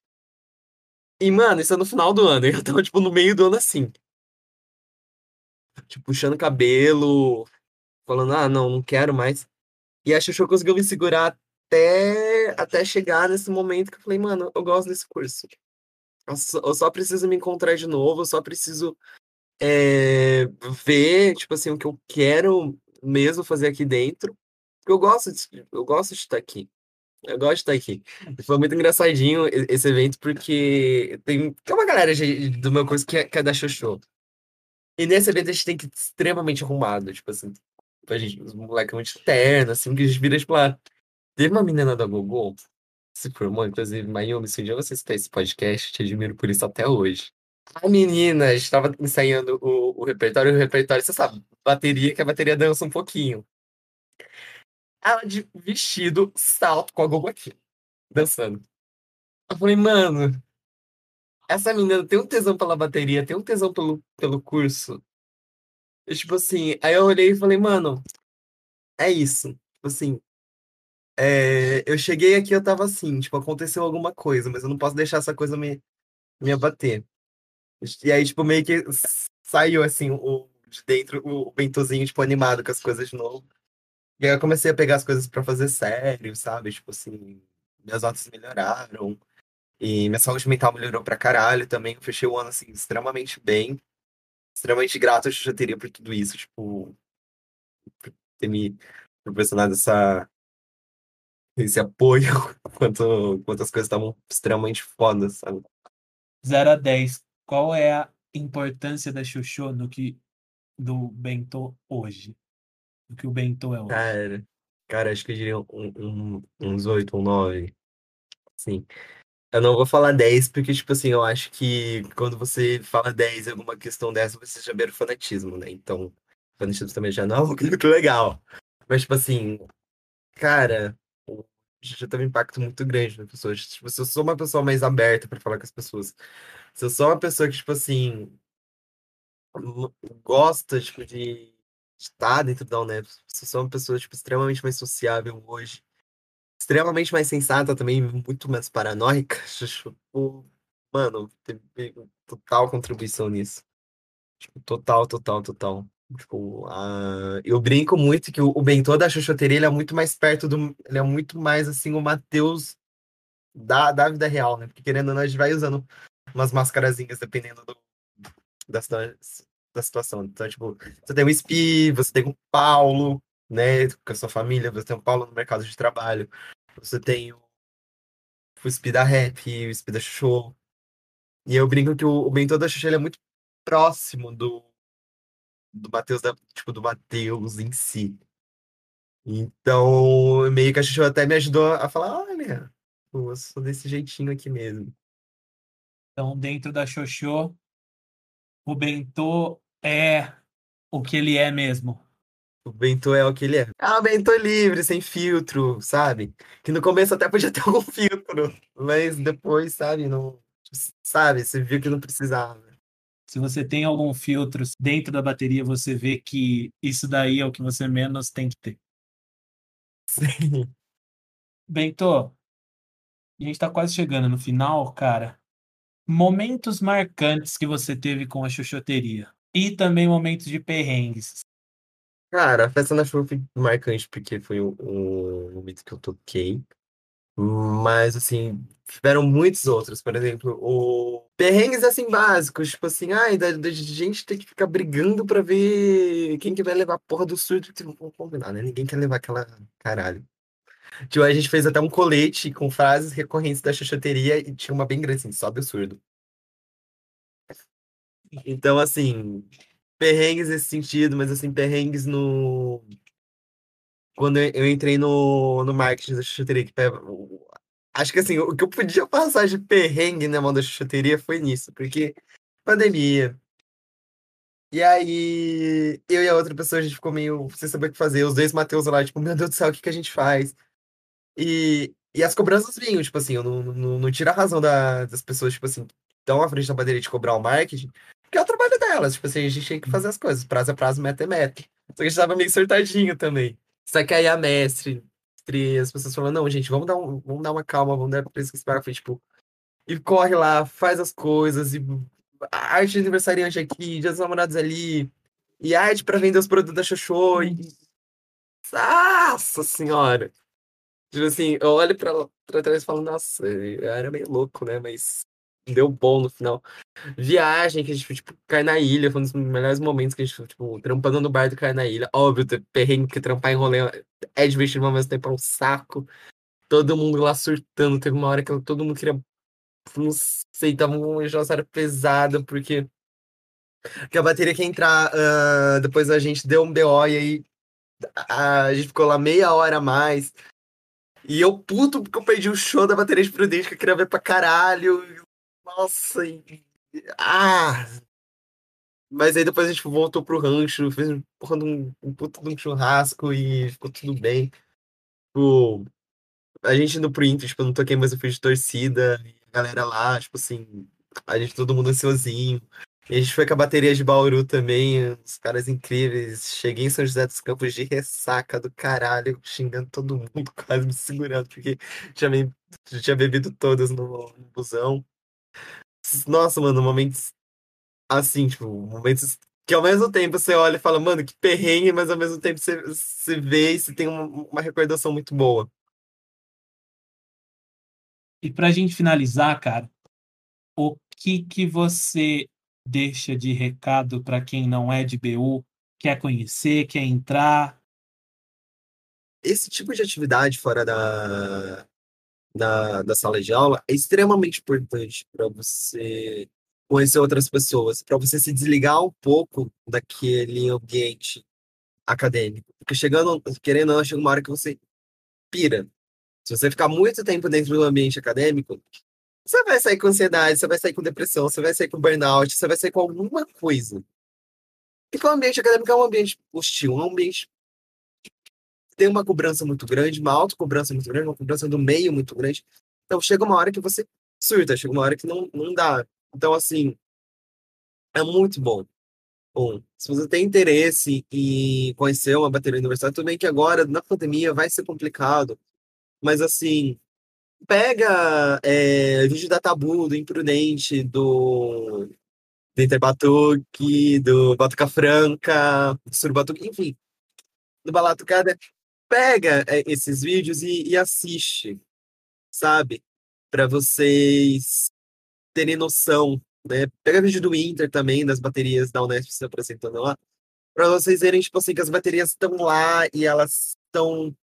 E, mano, isso é no final do ano. Eu tava, tipo, no meio do ano assim. Tipo, puxando cabelo, falando, ah, não, não quero mais. E a Xuxu conseguiu me segurar até, até chegar nesse momento que eu falei, mano, eu gosto desse curso. Eu só, eu só preciso me encontrar de novo, eu só preciso é, ver, tipo assim, o que eu quero mesmo fazer aqui dentro. Porque eu gosto de, eu gosto de estar aqui. Eu gosto de estar aqui. Foi muito engraçadinho esse evento, porque tem, tem uma galera do meu curso que é, que é da Xoxô. E nesse evento a gente tem que ir extremamente arrumado, tipo assim, a gente, os moleques muito terno, assim, que a gente vira, tipo, lá. Teve uma menina da Gogol, se formou, inclusive, Mayumi, se um dia você escutar esse podcast, te admiro por isso até hoje. A menina estava ensaiando o, o repertório, e o repertório, você sabe, bateria, que a bateria dança um pouquinho. Ela de vestido, salto com a Gogo aqui, dançando. Eu falei, mano, essa menina tem um tesão pela bateria, tem um tesão pelo, pelo curso. E, tipo assim, aí eu olhei e falei, mano, é isso. Tipo assim, é, eu cheguei aqui, eu tava assim, tipo, aconteceu alguma coisa, mas eu não posso deixar essa coisa me, me abater. E aí, tipo, meio que saiu, assim, o, de dentro, o, o bentozinho, tipo, animado com as coisas de novo. E aí eu comecei a pegar as coisas para fazer sério, sabe? Tipo assim, minhas notas melhoraram. E minha saúde mental melhorou pra caralho também. Eu fechei o ano, assim, extremamente bem. Extremamente grato à Xuxateria por tudo isso, tipo... Por ter me proporcionado essa... Esse apoio, quanto, quanto as coisas estavam extremamente fodas, sabe? 0 a 10, qual é a importância da Xuxô no que do Bentô hoje? Do que o Bentô é hoje? Cara, cara, acho que eu diria um, um, uns 8 ou 9. Sim. Eu não vou falar 10, porque, tipo assim, eu acho que quando você fala 10 em alguma questão dessa, você já beira o fanatismo, né? Então, fanatismo também já não é algo muito legal. Mas, tipo assim, cara, já teve um impacto muito grande na pessoa. Tipo, se eu sou uma pessoa mais aberta para falar com as pessoas, se eu sou uma pessoa que, tipo assim, gosta, tipo, de estar dentro da UNEP, se eu sou uma pessoa, tipo, extremamente mais sociável hoje, extremamente mais sensata também, muito mais paranoica, tipo, mano, teve total contribuição nisso. Tipo, total, total, total. Tipo, eu brinco muito que o, Bentô da Xoxoteria, ele é muito mais perto do... Ele é muito mais, assim, o Matheus da, da vida real, né? Porque, querendo ou não, a gente vai usando umas mascarazinhas, dependendo do, da, da situação. Então, tipo, você tem o Spi, você tem o Paulo, né, com a sua família, você tem o Paulo no mercado de trabalho, você tem o, o Spi da Rap, o Spi da Show. E eu brinco que o, o Bentô da Xuxa é muito próximo do do Matheus, tipo, do Matheus em si. Então, meio que a Xuxa até me ajudou a falar, olha, eu sou desse jeitinho aqui mesmo. Então, dentro da Xoxô, o Bentô é o que ele é mesmo. O Bentô é o que ele é. Ah, o Bentô livre, sem filtro, sabe? Que no começo até podia ter algum filtro, mas depois, sabe, não. Sabe, você viu que não precisava. Se você tem algum filtro dentro da bateria, você vê que isso daí é o que você menos tem que ter. Sim. Bentô, a gente tá quase chegando no final, cara. Momentos marcantes que você teve com a chuchoteria. E também momentos de perrengues. Cara, a festa na chuva foi marcante porque foi o, o momento que eu toquei. Mas, assim, tiveram muitos outros. Por exemplo, o perrengues, assim, básicos. Tipo assim, ai, da, da gente ter que ficar brigando pra ver quem que vai levar a porra do surdo. Tipo, vamos combinar, né? Ninguém quer levar aquela caralho. Tipo, a gente fez até um colete com frases recorrentes da chuchoteria e tinha uma bem grande assim, sobe o surdo. Então, assim, perrengues nesse sentido, mas assim, perrengues no. Quando eu entrei no, no marketing da chuchoteria, que acho que assim, o que eu podia passar de perrengue na mão da chuchoteria foi nisso, porque pandemia. E aí, eu e a outra pessoa, a gente ficou meio sem saber o que fazer. Os dois Matheus lá, tipo, meu Deus do céu, o que, que a gente faz? E, e as cobranças vinham, tipo assim, eu não, não, não tiro a razão da, das pessoas, tipo assim, estão à frente da bandeira de cobrar o marketing, porque é o trabalho delas, tipo assim, a gente tem que fazer as coisas, prazo é prazo, meta é meta. Só que a gente tava meio surtadinho também. Só que aí a mestre, as pessoas falaram, não, gente, vamos dar, um, vamos dar uma calma, vamos dar pra esperar, foi tipo, e corre lá, faz as coisas, e arte de aniversariante aqui, dia dos namorados ali, e arte para vender os produtos da Xoxô, e... Ah! nossa senhora! Tipo assim, eu olho pra, pra trás e falo, nossa, eu era meio louco, né? Mas deu bom no final. Viagem, que a gente, tipo, cai na ilha, foi um dos melhores momentos que a gente, tipo, trampando no bar do cai na ilha. Óbvio, perrengue que trampar em rolê é divertido, mas ao mesmo tempo é um saco. Todo mundo lá surtando, teve uma hora que todo mundo queria, não sei, tava uma jornada pesada, porque que a bateria que entrar, uh, depois a gente deu um BO e aí a, a gente ficou lá meia hora a mais. E eu puto porque eu perdi o show da bateria de Prudente que eu queria ver pra caralho. Nossa, ah! Mas aí depois a gente voltou pro rancho, fez um, um, um puto de um churrasco e ficou tudo bem. Tipo, a gente indo pro Inter, tipo, eu não toquei, mas eu fui de torcida, e a galera lá, tipo assim, a gente todo mundo ansiosinho. E a gente foi com a bateria de Bauru também, uns caras incríveis. Cheguei em São José dos Campos de ressaca do caralho, xingando todo mundo, quase me segurando, porque tinha, tinha bebido todas no, no busão. Nossa, mano, momentos assim, tipo, momentos que ao mesmo tempo você olha e fala, mano, que perrengue, mas ao mesmo tempo você, você vê e você tem uma, uma recordação muito boa. E pra gente finalizar, cara, o que que você deixa de recado para quem não é de BU, quer conhecer, quer entrar? Esse tipo de atividade fora da, da, da sala de aula é extremamente importante para você conhecer outras pessoas, para você se desligar um pouco daquele ambiente acadêmico. Porque chegando, querendo ou não, chega uma hora que você pira. Se você ficar muito tempo dentro do ambiente acadêmico, você vai sair com ansiedade, você vai sair com depressão, você vai sair com burnout, você vai sair com alguma coisa. Porque o ambiente acadêmico é um ambiente hostil, um ambiente tem uma cobrança muito grande, uma autocobrança muito grande, uma cobrança do meio muito grande. Então chega uma hora que você surta, chega uma hora que não, não dá. Então, assim, é muito bom. Bom, se você tem interesse em conhecer uma bateria universitária, tudo bem que agora, na pandemia, vai ser complicado. Mas, assim, pega é, vídeo da Tabu, do Imprudente, do, do Interbatuque, do Batuca Franca, do Surbatuque, enfim, do Balatucada, pega é, esses vídeos e, e assiste, sabe? Para vocês terem noção, né? Pega vídeo do Inter também, das baterias da Unesp se apresentando lá, para vocês verem, tipo assim, que as baterias estão lá e elas estão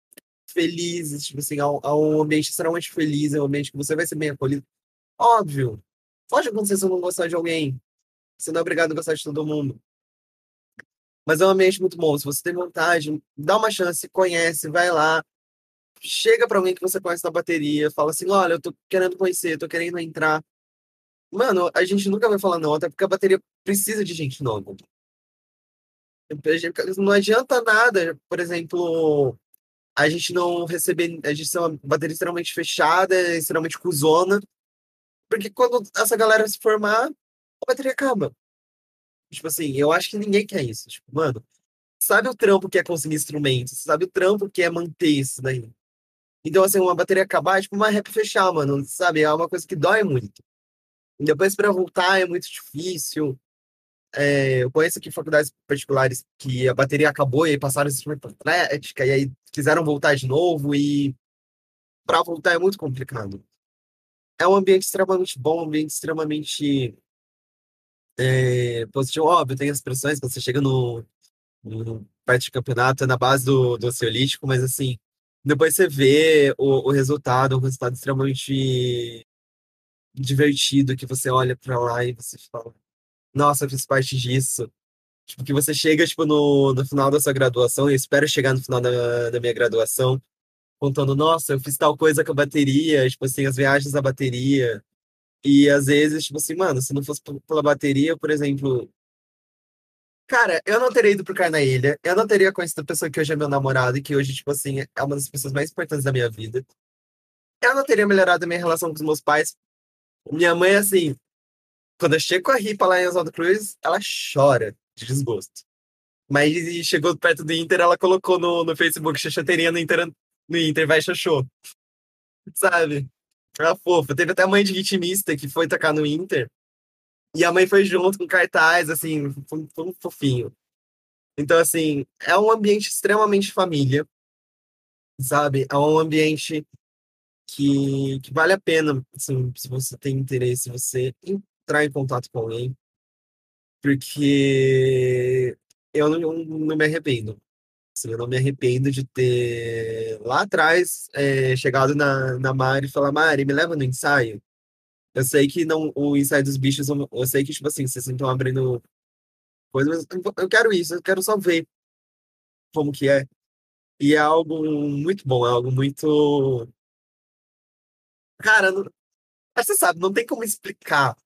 felizes, tipo assim, ao um ambiente extremamente feliz, é um ambiente que você vai ser bem acolhido. Óbvio, pode acontecer se eu não gostar de alguém. Você não é obrigado a gostar de todo mundo. Mas é um ambiente muito bom. Se você tem vontade, dá uma chance, conhece, vai lá. Chega para alguém que você conhece na bateria, fala assim: olha, eu tô querendo conhecer, tô querendo entrar. Mano, a gente nunca vai falar não, até porque a bateria precisa de gente nova. Não adianta nada, por exemplo, a gente não receber, a gente ser uma bateria extremamente fechada, extremamente cuzona, porque quando essa galera se formar, a bateria acaba. Tipo assim, eu acho que ninguém quer isso. Tipo, mano, sabe o trampo que é conseguir instrumentos, sabe o trampo que é manter isso daí. Então, assim, uma bateria acabar é tipo uma rap fechar, mano, sabe? É uma coisa que dói muito. E depois para voltar é muito difícil. É, eu conheço aqui faculdades particulares que a bateria acabou e aí passaram esse instrumento para atlética e aí quiseram voltar de novo e para voltar é muito complicado. É um ambiente extremamente bom, um ambiente extremamente é, positivo. Óbvio, tem as pressões quando você chega no, no parte de campeonato, é na base do, do ansiolítico, mas assim, depois você vê o, o resultado, um resultado extremamente divertido, que você olha para lá e você fala, nossa, eu fiz parte disso. Tipo, que você chega, tipo, no, no final da sua graduação, eu espero chegar no final da, da minha graduação, contando, nossa, eu fiz tal coisa com a bateria, tipo assim, as viagens da bateria. E às vezes, tipo assim, mano, se não fosse pela bateria, por exemplo. Cara, eu não teria ido pro Car na Ilha, eu não teria conhecido a pessoa que hoje é meu namorado e que hoje, tipo assim, é uma das pessoas mais importantes da minha vida. Eu não teria melhorado a minha relação com os meus pais. Minha mãe, assim, quando eu chego com a Ripa lá em Oswaldo Cruz, ela chora de desgosto. Mas chegou perto do Inter, ela colocou no, no Facebook Xaxoteirinha no Inter, no Inter vai Xoxô. Sabe? Ela fofa. Teve até a mãe de ritmista que foi tocar no Inter. E a mãe foi junto com cartaz, assim, foi, foi um fofinho. Então, assim, é um ambiente extremamente família. sabe? É um ambiente que, que vale a pena, assim, se você tem interesse, se você entrar em contato com alguém, porque eu não, não me arrependo. Assim, eu não me arrependo de ter lá atrás é, chegado na, na Mari e falar, Mari, me leva no ensaio. Eu sei que não, o ensaio dos bichos, eu, sei que, tipo assim, vocês estão abrindo coisas, mas eu quero isso, eu quero só ver como que é. E é algo muito bom, é algo muito. Cara, não... você sabe, não tem como explicar.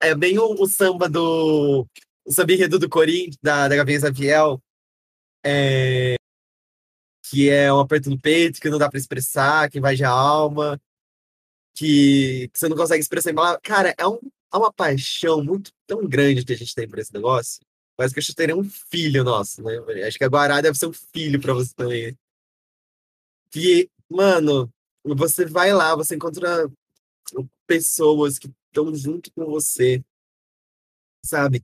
É bem o, o samba do. O samba enredo do Corinthians, da, da Gavinha Zaviel, é, que é um aperto no peito, que não dá pra expressar, que invade a alma, que, que você não consegue expressar em palavras. Cara, é, um, é uma paixão muito tão grande que a gente tem por esse negócio. Parece que gente teria um filho nosso, né? Acho que a Guará deve ser um filho pra você também. Que, mano, você vai lá, você encontra pessoas que estão junto com você, sabe?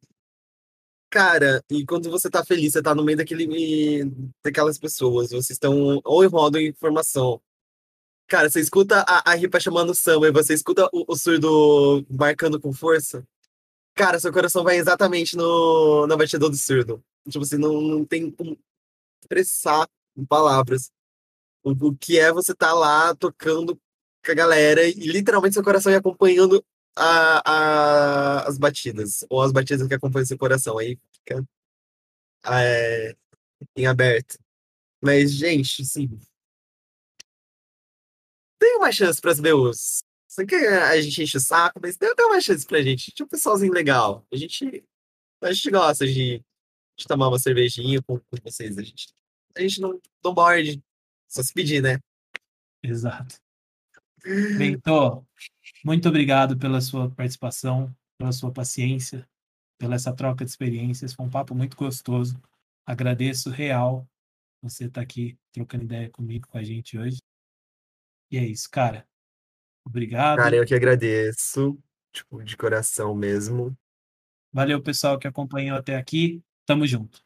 Cara, e quando você tá feliz, você tá no meio daquele, daquelas pessoas, vocês estão ou rodam informação. Cara, você escuta a, a Ripa chamando samba e você escuta o, o surdo marcando com força. Cara, seu coração vai exatamente no, na batidão do surdo. Tipo assim, não, não tem como expressar em palavras o, o que é você tá lá tocando com a galera e literalmente seu coração ir acompanhando a, a, as batidas, ou as batidas que acompanham seu coração. Aí fica é, em aberto. Mas, gente, assim. Tem uma chance para as BUs. Só que a gente enche o saco, mas tem até uma chance pra gente. Tinha um pessoalzinho legal. A gente, a gente gosta de, de tomar uma cervejinha com, com vocês. A gente, a gente não, não morde. Só se pedir, né? Exato. Bento, muito obrigado pela sua participação, pela sua paciência, pela essa troca de experiências. Foi um papo muito gostoso. Agradeço real você estar aqui trocando ideia comigo, com a gente hoje. E é isso, cara. Obrigado. Cara, eu que agradeço. Tipo, de coração mesmo. Valeu, pessoal que acompanhou até aqui. Tamo junto.